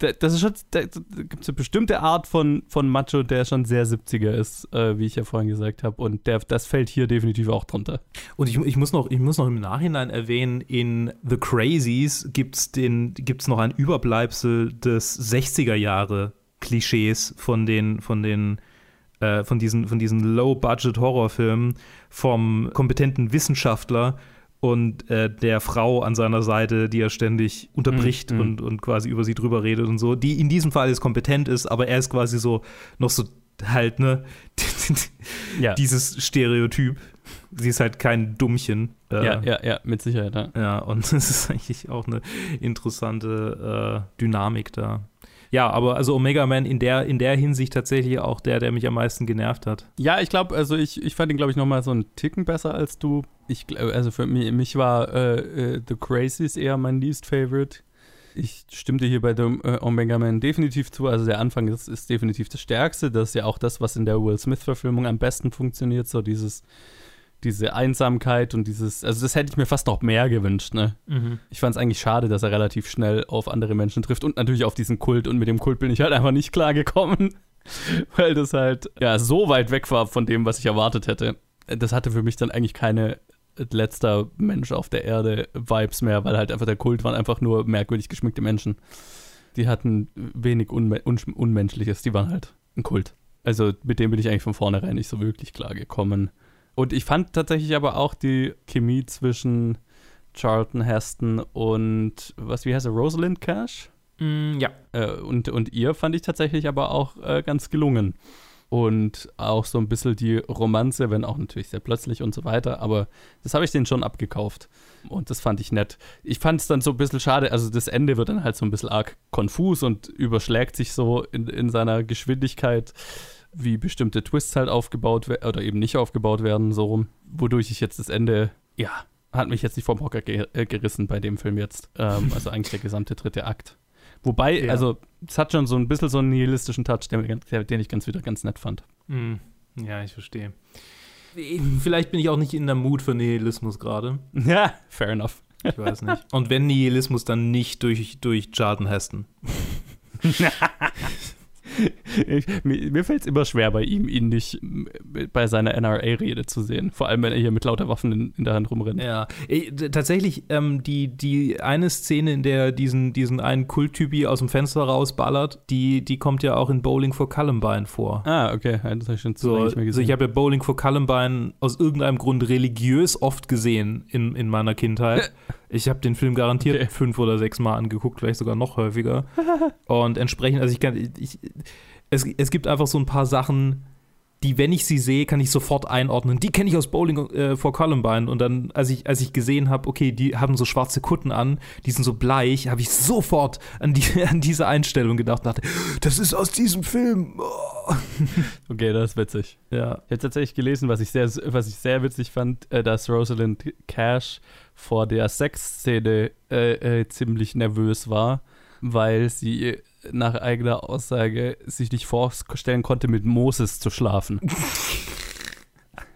Da- Das ist schon, da gibt es eine bestimmte Art von, von Macho, der schon sehr 70er ist, äh, wie ich ja vorhin gesagt habe. Und der, das fällt hier definitiv auch drunter. Und ich, ich, muss noch, ich muss noch im Nachhinein erwähnen, in The Crazies gibt es gibt's noch ein Überbleibsel des 60er Jahre Klischees von den, von den äh, von diesen, von diesen Low-Budget-Horrorfilmen vom kompetenten Wissenschaftler und äh, der Frau an seiner Seite, die er ständig unterbricht Mm, mm. und, und quasi über sie drüber redet und so, die in diesem Fall jetzt kompetent ist, aber er ist quasi so noch so halt, ne, Ja. dieses Stereotyp. Sie ist halt kein Dummchen. Äh, ja, ja, ja, mit Sicherheit. Ja. ja, und das ist eigentlich auch eine interessante äh, Dynamik da. Ja, aber also Omega Man in der, in der Hinsicht tatsächlich auch der, der mich am meisten genervt hat. Ja, ich glaube, also ich, ich fand ihn, glaube ich, nochmal so einen Ticken besser als du. Ich, also für mich, mich war äh, äh, The Crazies eher mein least favorite. Ich stimmte hier bei dem äh, Omega Man definitiv zu. Also der Anfang ist, ist definitiv das Stärkste. Das ist ja auch das, was in der Will Smith-Verfilmung am besten funktioniert. So dieses, diese Einsamkeit und dieses, also das hätte ich mir fast noch mehr gewünscht, ne? Ich fand es eigentlich schade, dass er relativ schnell auf andere Menschen trifft und natürlich auf diesen Kult. Und mit dem Kult bin ich halt einfach nicht klargekommen, weil das halt ja so weit weg war von dem, was ich erwartet hätte. Das hatte für mich dann eigentlich keine letzter Mensch auf der Erde Vibes mehr, weil halt einfach der Kult waren einfach nur merkwürdig geschmückte Menschen. Die hatten wenig Unme Un Unmenschliches, die waren halt ein Kult. Also mit dem bin ich eigentlich von vornherein nicht so wirklich klargekommen. Und ich fand tatsächlich aber auch die Chemie zwischen Charlton Heston und, was, wie heißt er, Rosalind Cash? ja. Äh, und, und ihr fand ich tatsächlich aber auch äh, ganz gelungen. Und auch so ein bisschen die Romanze, wenn auch natürlich sehr plötzlich und so weiter, aber das habe ich denen schon abgekauft. Und das fand ich nett. Ich fand es dann so ein bisschen schade, also das Ende wird dann halt so ein bisschen arg konfus und überschlägt sich so in, in seiner Geschwindigkeit, wie bestimmte Twists halt aufgebaut werden oder eben nicht aufgebaut werden, so rum. Wodurch ich jetzt das Ende, ja, hat mich jetzt nicht vom Hocker ge äh, gerissen bei dem Film jetzt. Ähm, also eigentlich der gesamte dritte Akt. Wobei, Ja. also, es hat schon so ein bisschen so einen nihilistischen Touch, den, den ich ganz wieder ganz nett fand. Hm. Ja, ich verstehe. Vielleicht bin ich auch nicht in der Mut für Nihilismus gerade. Ja, fair enough. Ich weiß nicht. Und wenn Nihilismus, dann nicht durch, durch Charlton Heston. ich, mir mir fällt es immer schwer bei ihm, ihn nicht m- bei seiner NRA-Rede zu sehen. Vor allem, wenn er hier mit lauter Waffen in, in der Hand rumrennt. Ja, d- tatsächlich, ähm, die, die eine Szene, in der diesen, diesen einen Kulttypi aus dem Fenster rausballert, die, die kommt ja auch in Bowling for Columbine vor. Ah, okay. Das habe ich schon zu So, nicht mehr also gesehen. ich habe ja Bowling for Columbine aus irgendeinem Grund religiös oft gesehen in, in meiner Kindheit. Ich habe den Film garantiert Okay. fünf oder sechs Mal angeguckt, vielleicht sogar noch häufiger. Und entsprechend, also ich kann, ich, es, es gibt einfach so ein paar Sachen, die, wenn ich sie sehe, kann ich sofort einordnen. Die kenne ich aus Bowling äh, for Columbine. Und dann, als ich, als ich gesehen habe, okay, die haben so schwarze Kutten an, die sind so bleich, habe ich sofort an, die, an diese Einstellung gedacht und dachte, das ist aus diesem Film. Oh. okay, das ist witzig. Ja. Ich habe tatsächlich gelesen, was ich sehr, was ich sehr witzig fand, äh, dass Rosalind Cash vor der Sexszene äh, äh, ziemlich nervös war, weil sie nach eigener Aussage sich nicht vorstellen konnte, mit Moses zu schlafen.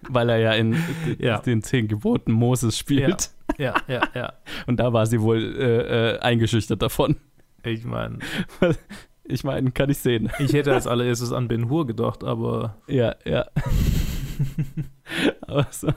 weil er ja in Ja. den zehn Geboten Moses spielt. Ja, ja, ja. Und da war sie wohl äh, äh, eingeschüchtert davon. Ich meine, Ich meine, kann ich sehen. ich hätte als allererstes an Ben Hur gedacht, aber Ja, ja. aber so,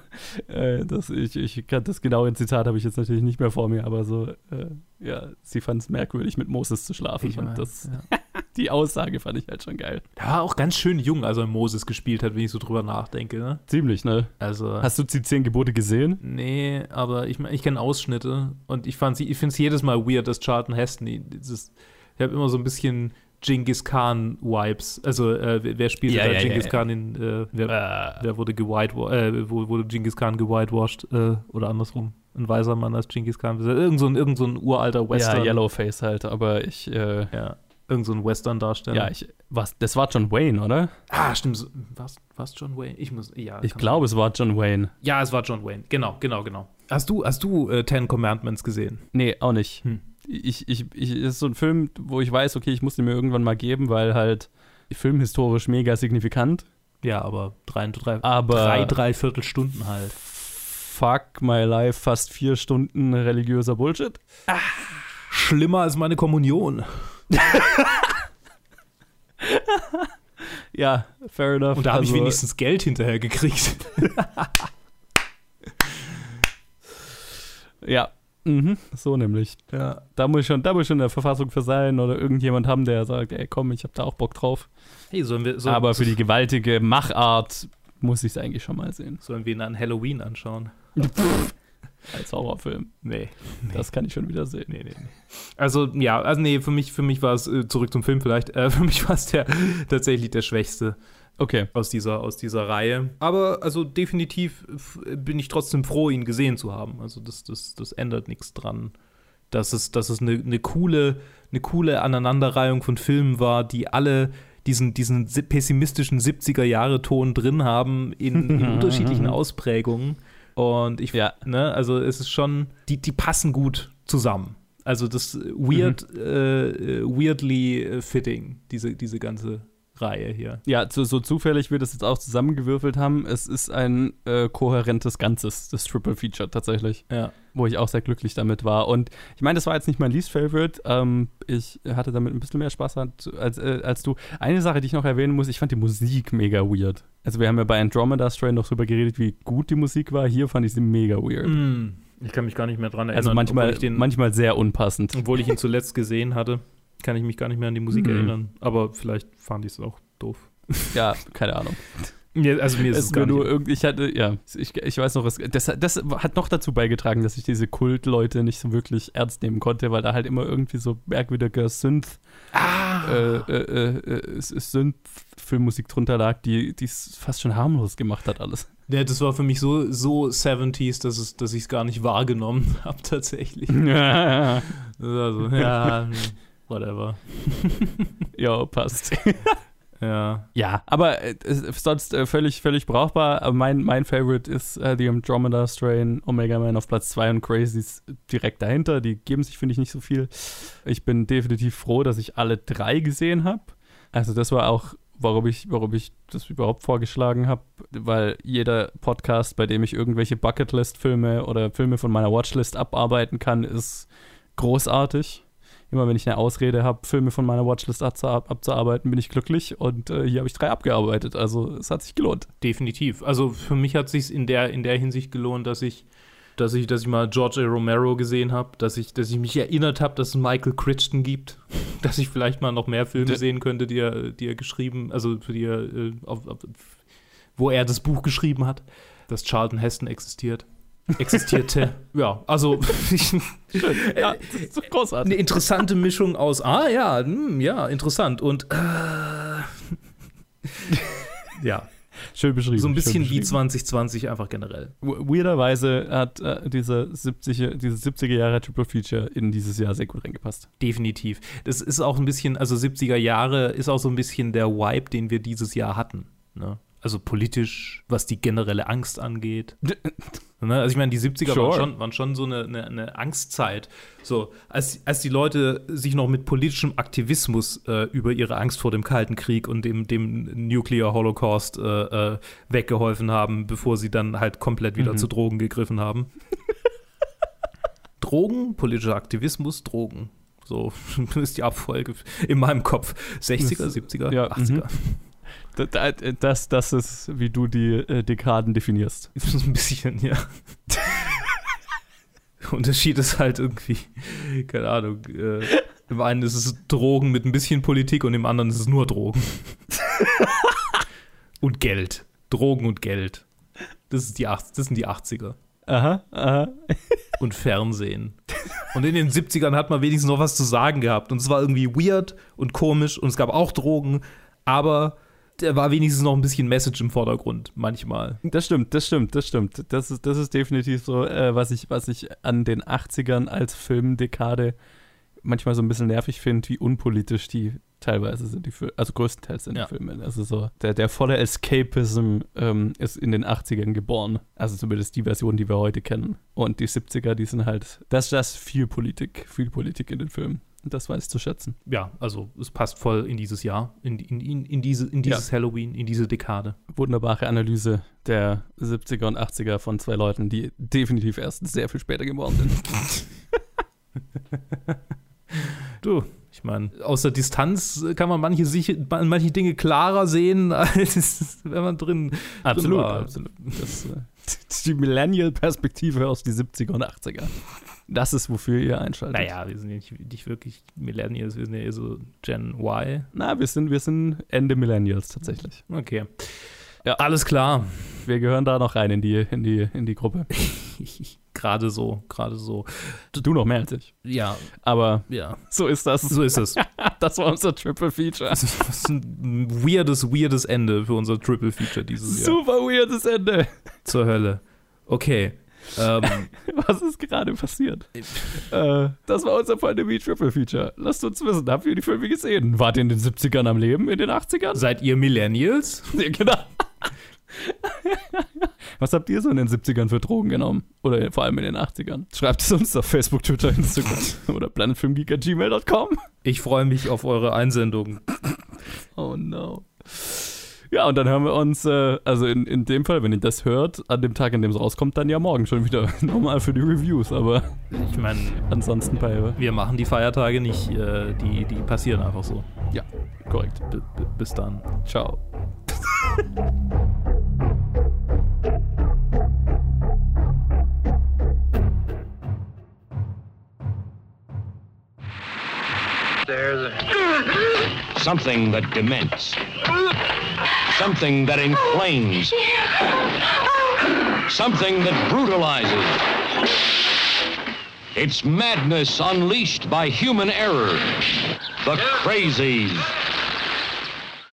äh, das, ich, ich kann das genaue Zitat habe ich jetzt natürlich nicht mehr vor mir, aber so, äh, ja, sie fand es merkwürdig, mit Moses zu schlafen. Ich und das, ja. die Aussage fand ich halt schon geil. er war auch ganz schön jung, als er Moses gespielt hat, wenn ich so drüber nachdenke. Ne? Ziemlich, ne? Also, Hast du die zehn Gebote gesehen? nee, aber ich, ich kenne Ausschnitte und ich, fand's- ich finde es jedes Mal weird, dass Charlton Heston, die- dieses, ich habe immer so ein bisschen Genghis Khan-Vibes. Also, äh, wer- wer spielt Ja, da ja, Genghis ja, Khan in, äh, wer, Äh, wer wurde gewhitewashed, äh, wo wurde Genghis Khan gewhitewashed, äh, oder andersrum? Ein weißer Mann als Genghis Khan. Irgend so ein, irgend so ein uralter Western. ja, Yellowface halt, aber ich, äh, Ja, irgend so ein Western-Darsteller. ja, ich, was, das war John Wayne, oder? Ah, stimmt. Was, was John Wayne? Ich muss, ja. Ich glaube, es war John Wayne. Ja, es war John Wayne. Genau, genau, genau. Hast du, hast du äh, Ten Commandments gesehen? Nee, auch nicht. Hm. Ich, ich, ich, ist so ein Film, wo ich weiß, okay, ich muss den mir irgendwann mal geben, weil halt filmhistorisch mega signifikant. Ja, aber drei, drei, Aber- drei, dreiviertel Stunden halt. Fuck my life, fast vier Stunden religiöser Bullshit. Schlimmer als meine Kommunion. Ja, fair enough. Und da habe ich Also, wenigstens Geld hinterher gekriegt. Ja, mhm, so nämlich. ja. Da muss ich schon, da muss schon in der Verfassung für sein oder irgendjemand haben, der sagt, ey komm, ich habe da auch Bock drauf. Hey, sollen wir, so, Aber für die gewaltige Machart muss ich es eigentlich schon mal sehen. sollen wir ihn an Halloween anschauen? Als Horrorfilm. Nee. Das kann ich schon wieder sehen. Nee, nee, nee. Also, ja, also nee, für mich, für mich war es, äh, zurück zum Film vielleicht, äh, für mich war es der, tatsächlich der schwächste. Okay. aus dieser, aus dieser Reihe. Aber also definitiv bin ich trotzdem froh, ihn gesehen zu haben. Also das, das, das ändert nichts dran. Dass es, dass es eine, eine, coole, eine coole Aneinanderreihung von Filmen war, die alle diesen, diesen si- pessimistischen 70er-Jahre-Ton drin haben in, in unterschiedlichen Ausprägungen. Und ich, Ja. ne, also es ist schon, die, die passen gut zusammen. Also das weird, äh, weirdly äh, fitting, diese, diese ganze Reihe hier. Ja, so, so zufällig wir das jetzt auch zusammengewürfelt haben, es ist ein äh, kohärentes Ganzes, das Triple Feature tatsächlich. Ja. wo ich auch sehr glücklich damit war. Und ich meine, das war jetzt nicht mein Least Favorite. Ähm, ich hatte damit ein bisschen mehr Spaß als, als, äh, als du. Eine Sache, die ich noch erwähnen muss, ich fand die Musik mega weird. Also wir haben ja bei Andromeda Strain noch drüber geredet, wie gut die Musik war. Hier fand ich sie mega weird. Mm, Ich kann mich gar nicht mehr dran erinnern. also manchmal, den, manchmal sehr unpassend. obwohl ich ihn zuletzt gesehen hatte, kann ich mich gar nicht mehr an die Musik Mhm. erinnern. Aber vielleicht fand ich es auch doof. Ja, keine Ahnung. Ja, also mir ist es, Es gar mir nur nicht. ich hatte, ja, ich, ich weiß noch, das, das hat noch dazu beigetragen, dass ich diese Kultleute nicht so wirklich ernst nehmen konnte, weil da halt immer irgendwie so merkwürdiger Synth, Ah. äh, äh, äh, Synth-Filmmusik drunter lag, die es fast schon harmlos gemacht hat alles. Ja, das war für mich so, so 70s, dass, es, dass ich es gar nicht wahrgenommen habe tatsächlich. ja, Also, ja, whatever. passt. Ja. Ja, aber äh, sonst äh, völlig, völlig brauchbar. Aber mein, mein Favorite ist äh, The Andromeda Strain, Omega Man auf Platz 2 und Crazies direkt dahinter. Die geben sich, finde ich, nicht so viel. Ich bin definitiv froh, dass ich alle drei gesehen habe. Also das war auch, warum ich, warum ich das überhaupt vorgeschlagen habe, weil jeder Podcast, bei dem ich irgendwelche Bucketlist-Filme oder Filme von meiner Watchlist abarbeiten kann, ist großartig. Immer wenn ich eine Ausrede habe, Filme von meiner Watchlist abzuar- abzuarbeiten, bin ich glücklich und äh, hier habe ich drei abgearbeitet. Also es hat sich gelohnt. Definitiv. Also für mich hat sich in der in der Hinsicht gelohnt, dass ich dass ich dass ich mal George A. Romero gesehen habe, dass ich dass ich mich erinnert habe, dass es Michael Crichton gibt, dass ich vielleicht mal noch mehr Filme sehen könnte, die er die er geschrieben, also für die er äh, auf, auf, wo er das Buch geschrieben hat, dass Charlton Heston existiert. Existierte. ja, also Ja, das ist so großartig. eine interessante Mischung aus, ah ja, hm, ja, interessant und äh, ja, Schön beschrieben. so ein bisschen wie beschrieben. 2020 einfach generell. Weirderweise hat äh, diese 70er, dieses 70er Jahre Triple Feature in dieses Jahr sehr gut reingepasst. Definitiv. Das ist auch ein bisschen, also 70er Jahre ist auch so ein bisschen der Vibe, den wir dieses Jahr hatten. Ne? Also politisch, was die generelle Angst angeht. Ne? Also ich meine, die 70er Sure. waren, schon, waren schon so eine, eine, eine Angstzeit. So, als, als die Leute sich noch mit politischem Aktivismus äh, über ihre Angst vor dem Kalten Krieg und dem, dem Nuclear Holocaust äh, äh, weggeholfen haben, bevor sie dann halt komplett wieder Mhm. zu Drogen gegriffen haben. Drogen, politischer Aktivismus, Drogen. So ist die Abfolge in meinem Kopf. 60er, 70er, Ja, 80er. Da- da- Das, das ist, wie du die äh, Dekaden definierst. Ein bisschen, ja. Unterschied ist halt irgendwie, keine Ahnung, äh, im einen ist es Drogen mit ein bisschen Politik und im anderen ist es nur Drogen. und Geld. Drogen und Geld. Das, ist die, das sind die 80er. Aha, aha. Und Fernsehen. Und in den 70ern hat man wenigstens noch was zu sagen gehabt. Und es war irgendwie weird und komisch und es gab auch Drogen, aber da war wenigstens noch ein bisschen Message im Vordergrund, manchmal. Das stimmt, das stimmt, das stimmt. Das ist, das ist definitiv so, äh, was, ich, was ich an den 80ern als Filmdekade manchmal so ein bisschen nervig finde, wie unpolitisch die teilweise sind, die Filme, also größtenteils sind Ja. die Filme. Also so, der, der volle Escapism ähm, ist in den 80ern geboren. Also zumindest die Version, die wir heute kennen. Und die 70er, die sind halt, das das viel Politik, viel Politik in den Filmen. Das weiß ich zu schätzen. ja, also es passt voll in dieses Jahr, in, in, in, in, diese, in dieses Halloween, in diese Dekade. Wunderbare Analyse der 70er und 80er von zwei Leuten, die definitiv erst sehr viel später geboren sind. Du, ich meine, aus der Distanz kann man manche, manche Dinge klarer sehen, als wenn man drin, drin war. absolut. Das, äh, die Millennial-Perspektive aus die 70er und 80er. Das ist, wofür ihr einschaltet. Naja, wir sind ja nicht, nicht wirklich Millennials, wir sind ja eher so Gen Y. Na, wir sind, wir sind Ende Millennials tatsächlich. Okay. Ja. Alles klar. Wir gehören da noch rein in die, in die, in die Gruppe. gerade so, gerade so. Du noch mehr als ich. Ja, Aber ja. so ist das. So ist es. Das war unser Triple Feature. Das ist ein weirdes, weirdes Ende für unser Triple Feature dieses Jahr. Super weirdes Ende. Zur Hölle. Okay. Ähm, Was ist gerade passiert? äh, das war unser Pandemie Triple Feature. Lasst uns wissen, habt ihr die Filme gesehen? Wart ihr in den 70ern am Leben, in den 80ern? seid ihr Millennials? Ja, genau. Was habt ihr so in den 70ern für Drogen genommen? Oder vor allem in den 80ern? Schreibt es uns auf Facebook, Twitter, Instagram oder planetfilmgeek.gmail.com. Ich freue mich auf eure Einsendungen. Oh no. Ja, und dann hören wir uns, äh, also in, in dem Fall, wenn ihr das hört, an dem Tag, an dem es rauskommt, dann ja morgen schon wieder normal für die Reviews. Aber Ich meine, ansonsten bei. wir machen die Feiertage nicht, äh, die, die passieren einfach so. Ja, korrekt. B bis dann. Ciao. Something that dements. Something that inflames. Something that brutalizes. It's madness unleashed by human error. The crazies.